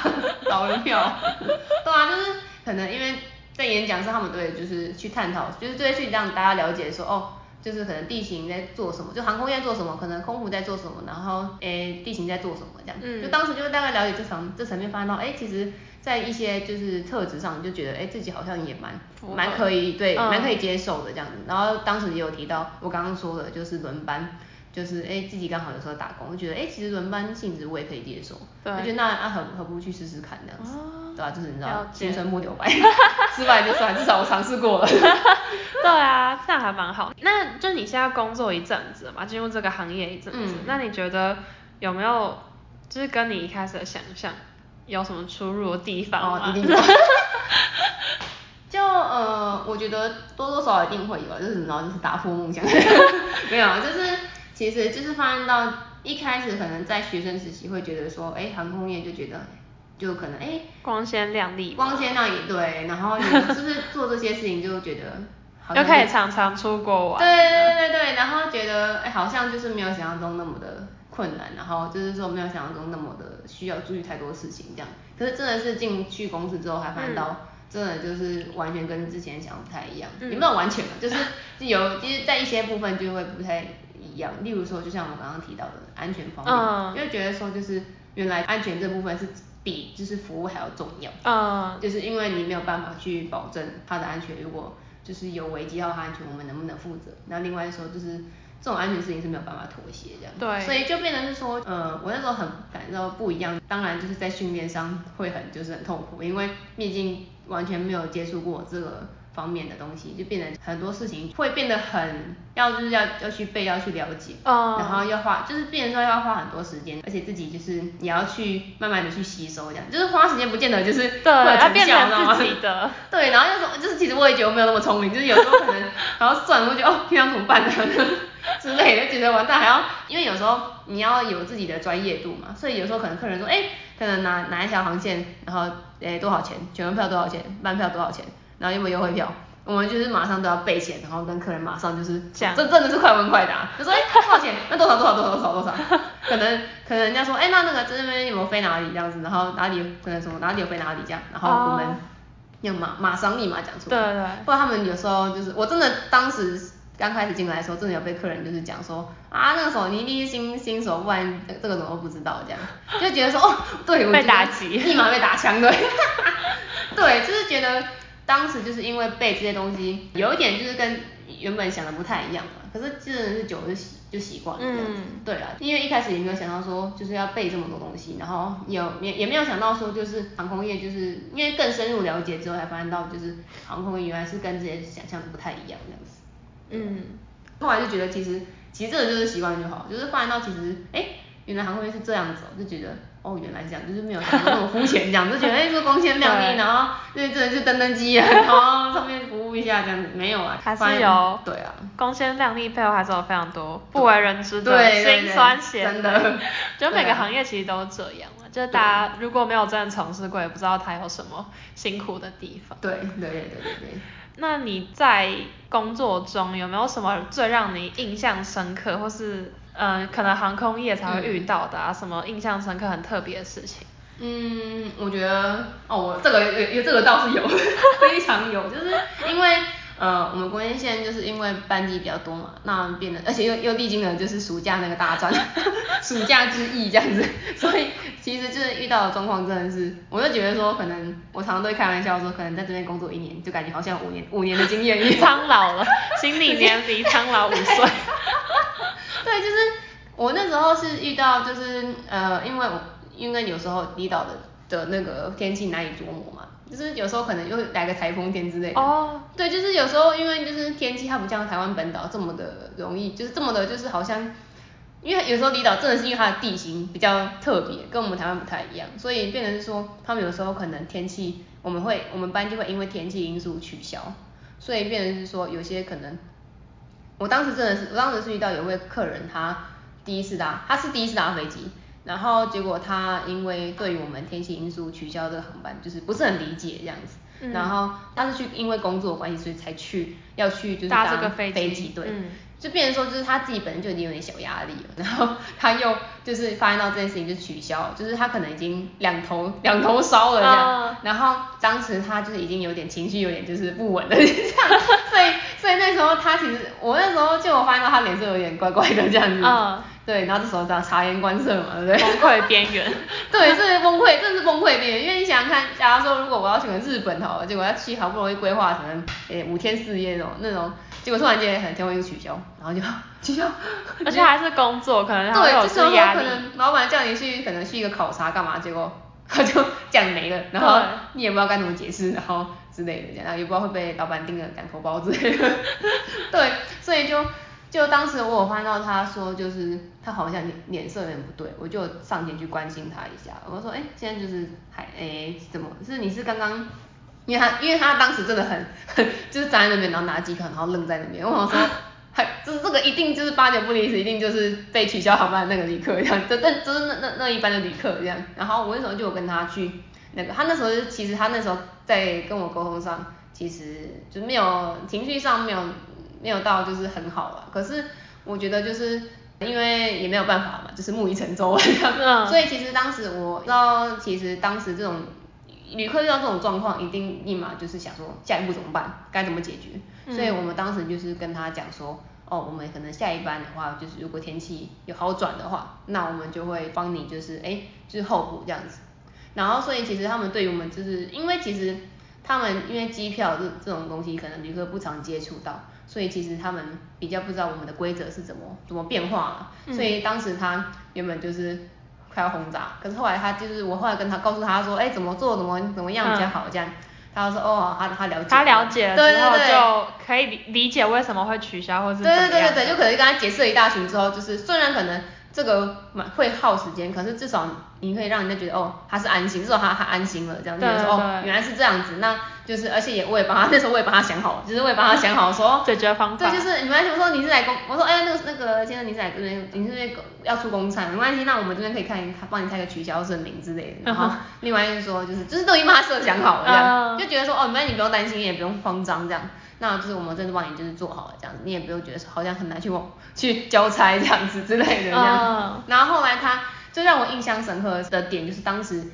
老人票，对啊，就是可能因为在演讲上他们都会就是去探讨，就是对去让大家了解说哦。就是可能地形在做什么，就航空业在做什么，可能空服在做什么，然后诶地形在做什么这样，嗯、就当时就大概了解这层这层面，发现到诶其实在一些就是特质上，你就觉得诶自己好像也蛮蛮可以对，蛮、嗯、可以接受的这样子。然后当时也有提到我刚刚说的就是轮班，就是诶自己刚好有时候打工，就觉得诶其实轮班性质我也可以接受，对我觉得那啊何何不去试试看这样子。哦对啊，就是你知道，青春不留白，失败就算，至少我尝试过了。对啊，这样还蛮好。那就你现在工作一阵子了嘛，进入这个行业一阵子，嗯、那你觉得有没有就是跟你一开始的想象有什么出入的地方一定有。就呃，我觉得多多少少一定会有，就是你知道，就是打破梦想。没有，就是其实就是发现到一开始可能在学生时期会觉得说，哎，航空业就觉得。就可能哎，欸、光鲜亮丽，光鲜亮丽对，然后你是不是做这些事情就觉得好像就，就可以常常出国玩，对对对对，然后觉得哎、欸、好像就是没有想象中那么的困难，然后就是说没有想象中那么的需要注意太多事情这样，可是真的是进去公司之后还发现到，真的就是完全跟之前想的不太一样，嗯、也没有完全嘛，就是有其实在一些部分就会不太一样，例如说就像我刚刚提到的安全方面，嗯、因为觉得说就是原来安全这部分是。比就是服务还要重要，嗯，就是因为你没有办法去保证它的安全，如果就是有危机到它安全，我们能不能负责？那另外说就是这种安全事情是没有办法妥协这样，对，所以就变成是说，呃，我那时候很感到不一样，当然就是在训练上会很就是很痛苦，因为毕竟完全没有接触过这个。方面的东西就变得很多事情会变得很要就是要要去背要去了解，哦，然后要花就是变成说要花很多时间，而且自己就是也要去慢慢的去吸收这样，就是花时间不见得就是会有成效，知道吗？对，然后又说就是其实我也觉得我没有那么聪明，就是有时候可能然后算了我觉得哦平常怎么办呢 之类的，觉得完蛋还要因为有时候你要有自己的专业度嘛，所以有时候可能客人说哎可能哪哪一条航线然后哎多少钱，全额票多少钱，半票多少钱。然后有没有优惠票？我们就是马上都要备钱，然后跟客人马上就是讲，这真的是快问快答，就说哎多少钱？那多少多少多少多少多少？可能可能人家说哎那那个这边有没有飞哪里这样子？然后哪里可能什么哪里有飞哪里这样？然后我们要马马上立马讲出来。对对。不然他们有时候就是我真的当时刚开始进来的时候，真的有被客人就是讲说啊那个时候你一定是新新手，不然这个怎么都不知道这样，就觉得说哦对，我被打击，立马被打枪对。对，就是觉得。当时就是因为背这些东西，有一点就是跟原本想的不太一样嘛。可是真的是久了就习就习惯了这样子。嗯、对啊，因为一开始也没有想到说就是要背这么多东西，然后有也也没有想到说就是航空业就是因为更深入了解之后才发现到就是航空业原来是跟这些想象的不太一样这样子。嗯。后来就觉得其实其实这个就是习惯就好，就是发现到其实哎原来航空业是这样子，就觉得。哦，原来这样，就是没有想那么肤浅，这样就觉得 哎，这光鲜亮丽，然后对，这人是登登机啊，然后上面服务一下这样子，没有啊，还是有，对啊，光鲜亮丽背后还是有非常多不为人知的辛酸险，真的，就每个行业其实都这样嘛，就是大家如果没有真的从事过，也不知道它有什么辛苦的地方。对对对对对。那你在工作中有没有什么最让你印象深刻，或是？嗯，可能航空业才会遇到的啊，什么印象深刻、很特别的事情？嗯，我觉得哦，我这个有有这个倒是有，非常有，就是因为呃，我们国内线就是因为班级比较多嘛，那变得而且又又历经了就是暑假那个大战，暑假之役这样子，所以其实就是遇到的状况真的是，我就觉得说可能我常常都会开玩笑说，可能在这边工作一年，就感觉好像五年五年的经验一样，苍老了，心理年龄苍老五岁。对，就是我那时候是遇到，就是呃，因为我因为有时候离岛的的那个天气难以琢磨嘛，就是有时候可能又来个台风天之类的。哦。Oh. 对，就是有时候因为就是天气它不像台湾本岛这么的容易，就是这么的，就是好像，因为有时候离岛真的是因为它的地形比较特别，跟我们台湾不太一样，所以变成是说他们有时候可能天气我们会我们班就会因为天气因素取消，所以变成是说有些可能。我当时真的是，我当时是遇到有位客人，他第一次搭，他是第一次搭飞机，然后结果他因为对于我们天气因素取消这个航班，就是不是很理解这样子。嗯、然后他是去因为工作关系，所以才去要去就是搭这个飞机，对，嗯、就变成说就是他自己本身就已经有点小压力了，然后他又就是发现到这件事情就取消，就是他可能已经两头两头烧了这样，哦、然后当时他就是已经有点情绪有点就是不稳了 这样，所以所以那时候他其实我那时候就我发现到他脸色有点怪怪的这样子。哦对，然后这时候叫察言观色嘛，对不对？崩溃边缘。对，这是崩溃，这是崩溃边缘。因为你想想看，假如说如果我要去个日本好了，结果要去好不容易规划成诶五天四夜那种那种，结果突然间很天会又取消，然后就 取消。而且还是工作，可能对，这时候可能老板叫你去，可能去一个考察干嘛，结果他就讲没了，然后你也不知道该怎么解释，然后之类的然后也不知道会被老板盯着两头包之类的。对，所以就。就当时我有发现到他说，就是他好像脸脸色有点不对，我就上前去关心他一下。我说，哎，现在就是还哎怎么是你是刚刚，因为他因为他当时真的很就是站在那边，然后拿机票，然后愣在那边。我想说，还就是这个一定就是八九不离十，一定就是被取消航班的那个旅客这样，这但就是那那那一班的旅客这样。然后我那时候就有跟他去那个，他那时候其实他那时候在跟我沟通上，其实就没有情绪上没有。没有到就是很好了，可是我觉得就是因为也没有办法嘛，就是木已成舟这样，嗯、所以其实当时我知道，其实当时这种旅客遇到这种状况，一定立马就是想说下一步怎么办，该怎么解决，嗯、所以我们当时就是跟他讲说，哦，我们可能下一班的话，就是如果天气有好转的话，那我们就会帮你就是哎就是候补这样子，然后所以其实他们对于我们就是因为其实他们因为机票这这种东西，可能旅客不常接触到。所以其实他们比较不知道我们的规则是怎么怎么变化了，嗯、所以当时他原本就是快要轰炸，可是后来他就是我后来跟他告诉他说，哎，怎么做怎么怎么样比较好这样，嗯、他说哦，他他了解，他了解了之后就可以理理解为什么会取消或是。对对对对，就可能跟他解释了一大群之后，就是虽然可能这个蛮会耗时间，可是至少你可以让人家觉得哦他是安心，至少他他安心了这样，对对对，就说哦原来是这样子那。就是，而且也我也帮他，那时候我也帮他想好了，就是我也帮他想好说 解决方法。对，就是你没关系，我说你是来公，我说哎呀那个那个先生你是来这边，你是那个要出公差，没关系，那我们这边可以看一看，帮你开个取消证明之类的。然后另外就是说就是就是都已经帮他设想好了这样，就觉得说哦，没关系，你不用担心，你也不用慌张这样。那就是我们真的帮你就是做好了这样子，你也不用觉得好像很难去去交差这样子之类的这样。然后后来他最让我印象深刻的点就是当时。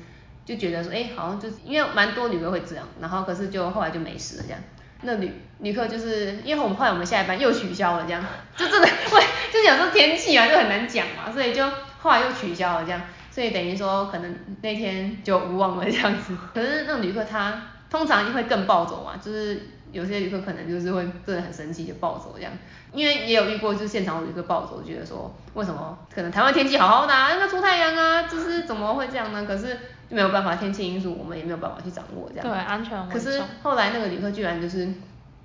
就觉得说，哎，好像就是因为蛮多旅客会这样，然后可是就后来就没事了这样。那旅旅客就是因为我们后来我们下一班又取消了这样，就真的会，就想说天气啊就很难讲嘛，所以就后来又取消了这样，所以等于说可能那天就无望了这样子。可是那旅客他通常会更暴走嘛，就是有些旅客可能就是会真的很生气就暴走这样，因为也有遇过就是现场旅客暴走，觉得说为什么可能台湾天气好好的啊，应该出太阳啊，就是怎么会这样呢？可是。就没有办法，天气因素我们也没有办法去掌握这样。对，安全。可是后来那个旅客居然就是，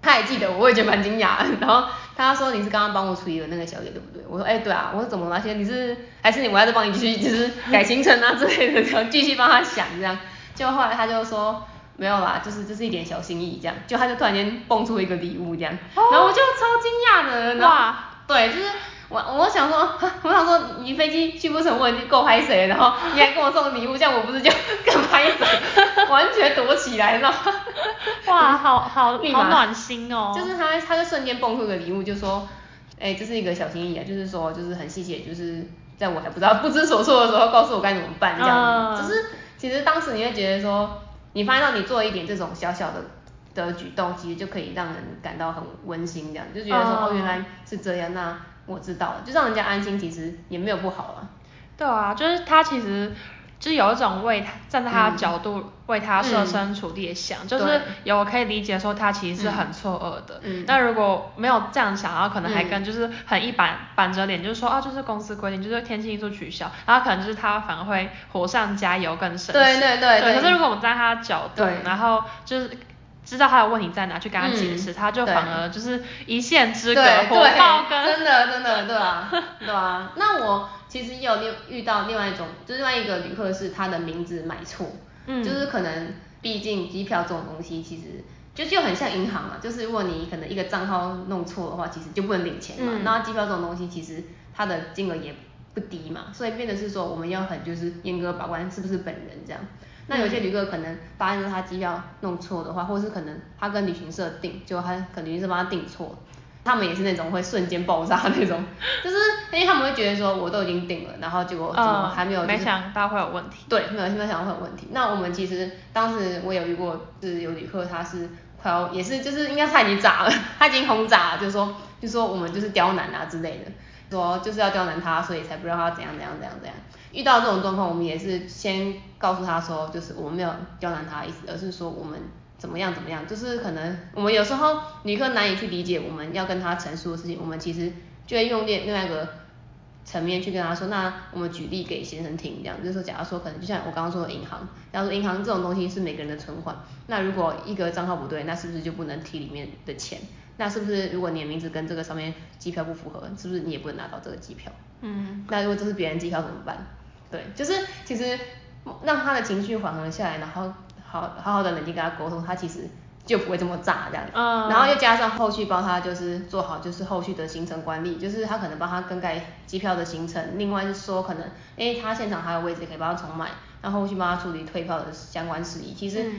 他还记得我，我也觉得蛮惊讶。然后他说，你是刚刚帮我处理的那个小姐对不对？我说哎、欸、对啊，我说怎么了？现在你是还是你我还在帮你继续就是改行程啊之类的，然后继续帮他想这样。就后来他就说没有啦，就是就是一点小心意这样。就他就突然间蹦出一个礼物这样，然后我就超惊讶的。哇。对，就是。我我想说，我想说你飞机去不成，我已经够拍谁，然后你还给我送礼物，这样我不是就更拍谁，完全躲起来了。哇，好好好暖心哦。就是他他就瞬间蹦出个礼物，就说，哎，这是一个小心意啊，就是说就是很谢谢，就是在我还不知道不知所措的时候，告诉我该怎么办这样子。就是其实当时你会觉得说，你发现到你做一点这种小小的的举动，其实就可以让人感到很温馨，这样就觉得说哦原来是这样那。我知道了，就让人家安心，其实也没有不好啊。对啊，就是他其实就是有一种为他站在他的角度为他设身处地的想，嗯、就是有可以理解说他其实是很错愕的。嗯。但如果没有这样想，然后可能还跟就是很一板板着脸，就是说啊，就是公司规定，就是天气因素取消，然后可能就是他反而会火上加油更生气。对对对。对。可是如果我们站在他的角度，然后就是。知道他的问题在哪，去跟他解释，嗯、他就反而就是一线之隔，火爆跟真的真的对啊 对啊。那我其实也有另遇到另外一种，就是另外一个旅客是他的名字买错，嗯，就是可能毕竟机票这种东西，其实就就很像银行嘛，就是如果你可能一个账号弄错的话，其实就不能领钱嘛。嗯、那机票这种东西，其实它的金额也不低嘛，所以变得是说我们要很就是严格把关是不是本人这样。那有些旅客可能发现他机票弄错的话，或者是可能他跟旅行社订，就他可能旅行社帮他订错，他们也是那种会瞬间爆炸那种，就是因为他们会觉得说我都已经订了，然后结果怎么还没有、就是呃，没想到会有问题。对，没有没有想到会有问题。那我们其实当时我有遇过，就是有旅客他是快要也是就是应该他已经炸了，他已经轰炸了，就是说就是说我们就是刁难啊之类的，说就是要刁难他，所以才不让他怎样怎样怎样怎样。遇到这种状况，我们也是先告诉他说，就是我们没有刁难他的意思，而是说我们怎么样怎么样，就是可能我们有时候旅客难以去理解我们要跟他陈述的事情，我们其实就会用另另外一个层面去跟他说，那我们举例给先生听，这样就是说，假如说可能就像我刚刚说的银行，假如说银行这种东西是每个人的存款，那如果一个账号不对，那是不是就不能提里面的钱？那是不是如果你的名字跟这个上面机票不符合，是不是你也不能拿到这个机票？嗯，那如果这是别人机票怎么办？对，就是其实让他的情绪缓和下来，然后好好好的冷静跟他沟通，他其实就不会这么炸这样子。嗯。然后又加上后续帮他就是做好就是后续的行程管理，就是他可能帮他更改机票的行程，另外是说可能，诶他现场还有位置可以帮他重买，然后后续帮他处理退票的相关事宜。其实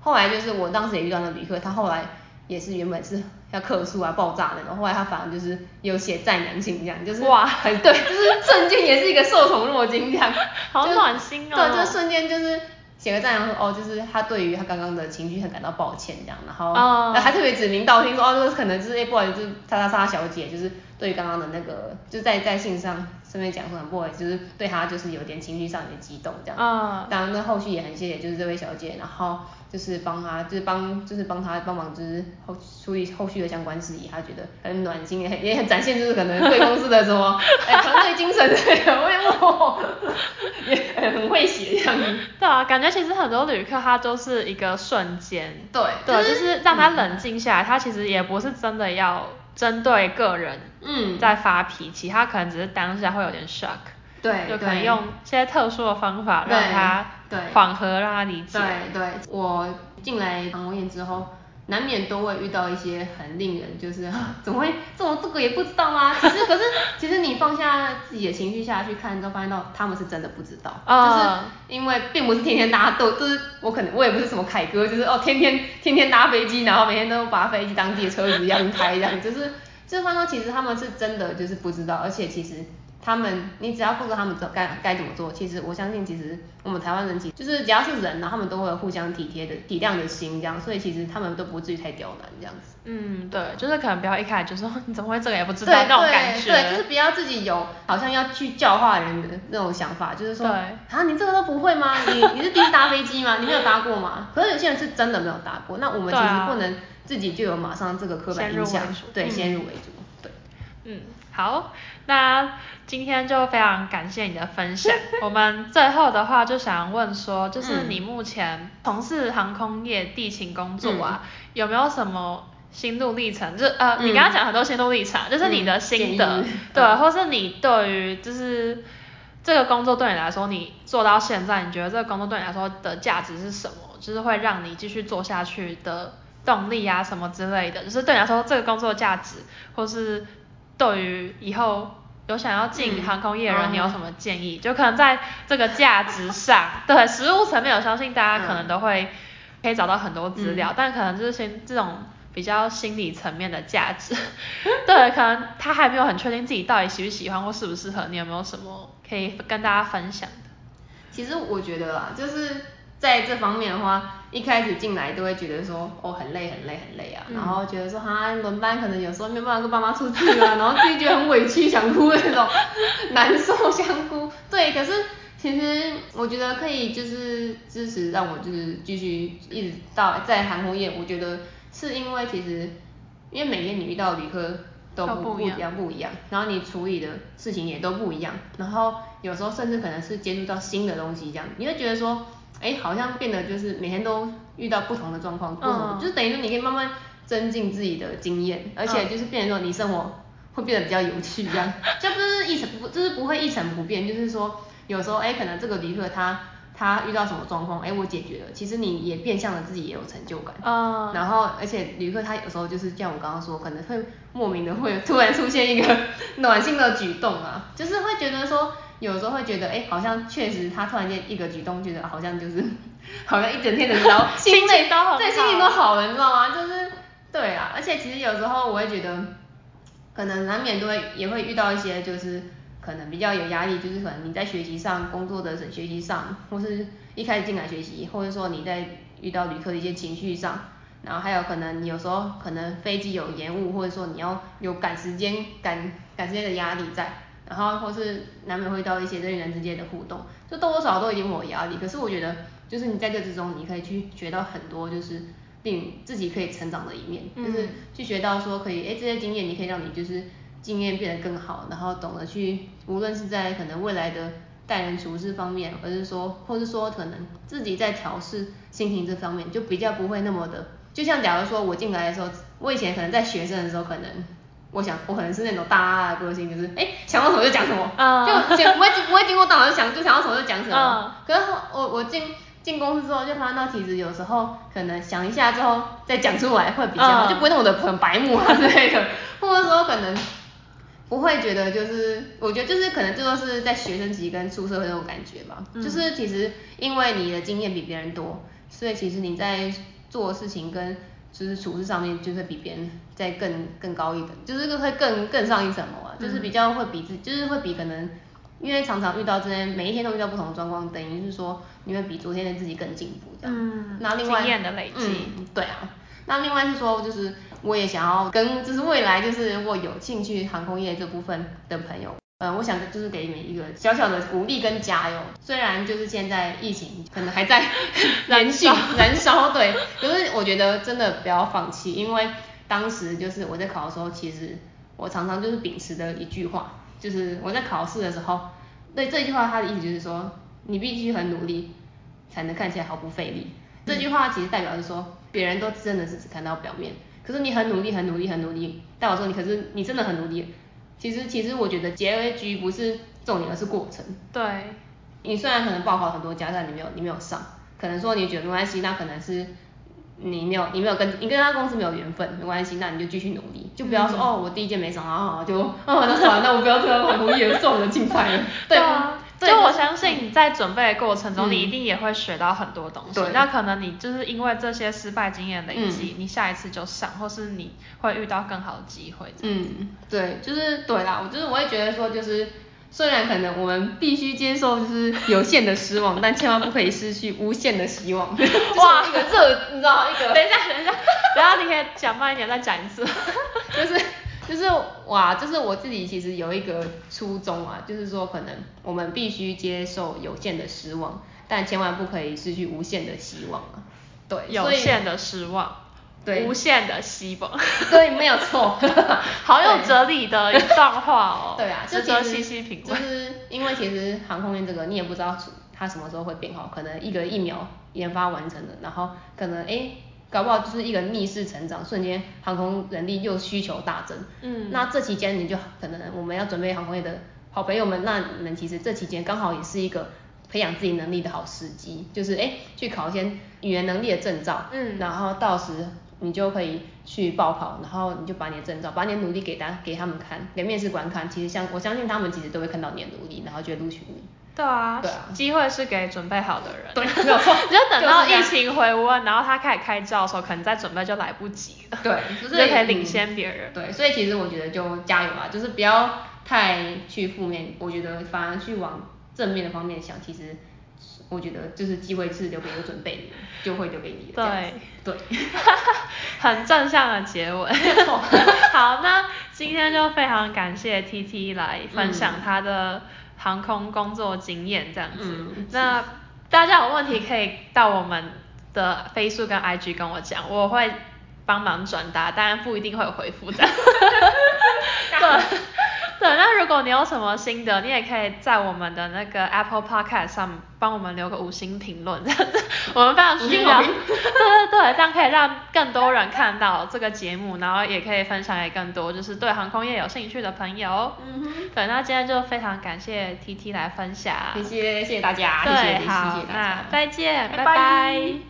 后来就是我当时也遇到那旅客，他后来。也是原本是要客诉啊爆炸那种，后来他反而就是有写赞扬信这样，就是哇，很对，就是瞬间也是一个受宠若惊这样，好暖心哦。对，就是瞬间就是写个赞扬说哦，就是他对于他刚刚的情绪很感到抱歉这样，然后哦，还特别指名道姓说哦，这个可能就是哎不好意思，就是叉叉叉小姐，就是对于刚刚的那个就在在信上顺便讲说很不好意思，就是对他就是有点情绪上有点激动这样，啊、哦，当然那后续也很谢谢就是这位小姐，然后。就是帮他，就是帮，就是帮他帮忙，就是后处理后续的相关事宜，他觉得很暖心，也很也很展现就是可能贵公司的什么哎团队精神对的，我也也很会写这样子。对啊，感觉其实很多旅客他都是一个瞬间，对，对，就是让他冷静下来，嗯、他其实也不是真的要针对个人，嗯，在发脾气，他可能只是当下会有点 shock。对，就可能用一些特殊的方法让他缓和，让他理解。对对，我进来航空业之后，难免都会遇到一些很令人就是 怎么会这种这个也不知道吗？其实可是其实你放下自己的情绪下去看，之后发现到他们是真的不知道，嗯、就是因为并不是天天大家都就是我可能我也不是什么凯哥，就是哦天天天天搭飞机，然后每天都把飞机当自己的车子一样开这样，就是这方面其实他们是真的就是不知道，而且其实。他们，你只要告诉他们怎该该怎么做，其实我相信，其实我们台湾人其实就是只要是人呢，他们都会有互相体贴的体谅的心这样，所以其实他们都不至于太刁难这样子。嗯，对，就是可能不要一开始就说你怎么会这个也不知道那种感觉。对，就是不要自己有好像要去教化人的那种想法，就是说，对啊，你这个都不会吗？你你是第一次搭飞机吗？你没有搭过吗？可是有些人是真的没有搭过，那我们其实不能自己就有马上这个刻板印象，对，先入为主，对，嗯。好，那今天就非常感谢你的分享。我们最后的话就想问说，就是你目前从事航空业地勤工作啊，嗯、有没有什么心路历程？就呃，嗯、你刚刚讲很多心路历程，就是你的心得，嗯、对，或是你对于就是这个工作对你来说，你做到现在，你觉得这个工作对你来说的价值是什么？就是会让你继续做下去的动力啊，什么之类的，就是对你来说这个工作的价值，或是。对于以后有想要进航空业的人，嗯、你有什么建议？嗯、就可能在这个价值上，对实物层面，我相信大家可能都会可以找到很多资料，嗯、但可能就是先这种比较心理层面的价值，对，可能他还没有很确定自己到底喜不喜欢或适不适合，你有没有什么可以跟大家分享的？其实我觉得啦，就是。在这方面的话，一开始进来都会觉得说，哦，很累很累很累啊，嗯、然后觉得说，哈，轮班可能有时候没有办法跟爸妈出去啊，然后自己觉得很委屈想哭那种，难受想哭。对，可是其实我觉得可以就是支持让我就是继续一直到在航空业，我觉得是因为其实因为每天你遇到旅客都不不一样不一样，然后你处理的事情也都不一样，然后有时候甚至可能是接触到新的东西这样，你会觉得说。哎，好像变得就是每天都遇到不同的状况，不同的，就是等于说你可以慢慢增进自己的经验，而且就是变成说你生活会变得比较有趣，这样，就不是一成不，就是不会一成不变，就是说有时候哎，可能这个旅客他。他遇到什么状况，哎，我解决了，其实你也变相的自己也有成就感。嗯。然后，而且旅客他有时候就是像我刚刚说，可能会莫名的会突然出现一个 暖心的举动啊，就是会觉得说，有时候会觉得，哎，好像确实他突然间一个举动，觉得好像就是，好像一整天的然后 心情都很好，对，心情都好了，你知道吗？就是，对啊，而且其实有时候我会觉得，可能难免都会也会遇到一些就是。可能比较有压力，就是可能你在学习上、工作的学习上，或是一开始进来学习，或者说你在遇到旅客的一些情绪上，然后还有可能你有时候可能飞机有延误，或者说你要有赶时间、赶赶时间的压力在，然后或是难免会遇到一些人与人之间的互动，就多多少少都一定会有压力。可是我觉得，就是你在这之中，你可以去学到很多，就是令自己可以成长的一面，嗯、就是去学到说可以，哎，这些经验你可以让你就是。经验变得更好，然后懂得去，无论是在可能未来的待人处事方面，或是说，或是说可能自己在调试心情这方面，就比较不会那么的，就像假如说我进来的时候，我以前可能在学生的时候，可能我想我可能是那种大个性，就是哎想到什么就讲什么，嗯、就 就不会不会经过大脑就想就想到什么就讲什么。嗯、可是我我进进公司之后，就发现到其实有时候可能想一下之后再讲出来会比较好，嗯、就不会那么的很白目啊之类的，或者说可能。不会觉得就是，我觉得就是可能这都是在学生级跟出社会那种感觉吧。嗯、就是其实因为你的经验比别人多，所以其实你在做事情跟就是处事上面就会比别人再更更高一等，就是会更更上一层楼啊。就是比较会比自，就是会比可能，因为常常遇到这些，每一天都遇到不同的状况，等于是说你会比昨天的自己更进步这样。嗯。那另外经验的累积。嗯，对啊。那另外是说就是。我也想要跟就是未来就是如果有兴趣航空业这部分的朋友，嗯，我想就是给你们一个小小的鼓励跟加油。虽然就是现在疫情可能还在 燃烧燃烧，对，可是我觉得真的不要放弃，因为当时就是我在考的时候，其实我常常就是秉持的一句话，就是我在考试的时候，对这句话它的意思就是说，你必须很努力才能看起来毫不费力。这句话其实代表是说，别人都真的是只看到表面。可是你很努力，很努力，很努力。代表说你，可是你真的很努力。其实，其实我觉得结局不是重点，而是过程。对。你虽然可能报考很多家，但你没有，你没有上。可能说你觉得没关系，那可能是你没有，你没有跟，你跟他公司没有缘分，没关系，那你就继续努力，就不要说、嗯、哦，我第一届没上，然后就 哦，那算了，那我不要这航空业，算了，竞赛了。对啊。就我相信你在准备的过程中，嗯、你一定也会学到很多东西。对。那可能你就是因为这些失败经验累积，嗯、你下一次就上，或是你会遇到更好的机会。嗯，对，就是对啦。我就是我会觉得说，就是虽然可能我们必须接受就是有限的失望，但千万不可以失去无限的希望。哇，一个热，你知道一个。等一下，等一下，等下你可以讲慢一点，再讲一次。就是。就是哇，就是我自己其实有一个初衷啊，就是说可能我们必须接受有限的失望，但千万不可以失去无限的希望啊。对，有限的失望，对，无限的希望。对，没有错。好有哲理的一段话哦。对啊，值得细细品味。就是因为其实航空业这个你也不知道它什么时候会变好，可能一个疫苗研发完成了，然后可能哎。搞不好就是一个逆势成长，瞬间航空人力又需求大增。嗯，那这期间你就可能我们要准备航空业的好朋友们，那你们其实这期间刚好也是一个培养自己能力的好时机，就是哎去考一些语言能力的证照。嗯，然后到时你就可以去报考，然后你就把你的证照，把你的努力给他给他们看，给面试官看。其实相我相信他们其实都会看到你的努力，然后就会录取你。对啊，对啊，机会是给准备好的人。对，没有错。你就等到疫情回温，然后他开始开照的时候，可能再准备就来不及了。对，就可以领先别人。对，所以其实我觉得就加油吧，就是不要太去负面，我觉得反而去往正面的方面想，其实我觉得就是机会是留给有准备的人，就会留给你的。对对，很正向的结尾。好，那今天就非常感谢 TT 来分享他的。航空工作经验这样子，嗯、那大家有问题可以到我们的 Facebook 跟 IG 跟我讲，我会帮忙转达，当然不一定会有回复的。对，对，那如果你有什么心得，你也可以在我们的那个 Apple Podcast 上帮我们留个五星评论，这样子我们非常需要。对对对，这样可以让更多人看到这个节目，然后也可以分享给更多就是对航空业有兴趣的朋友。嗯哼。对，那今天就非常感谢 T T 来分享。谢谢谢谢大家。对，谢谢好，那再见，拜拜。拜拜。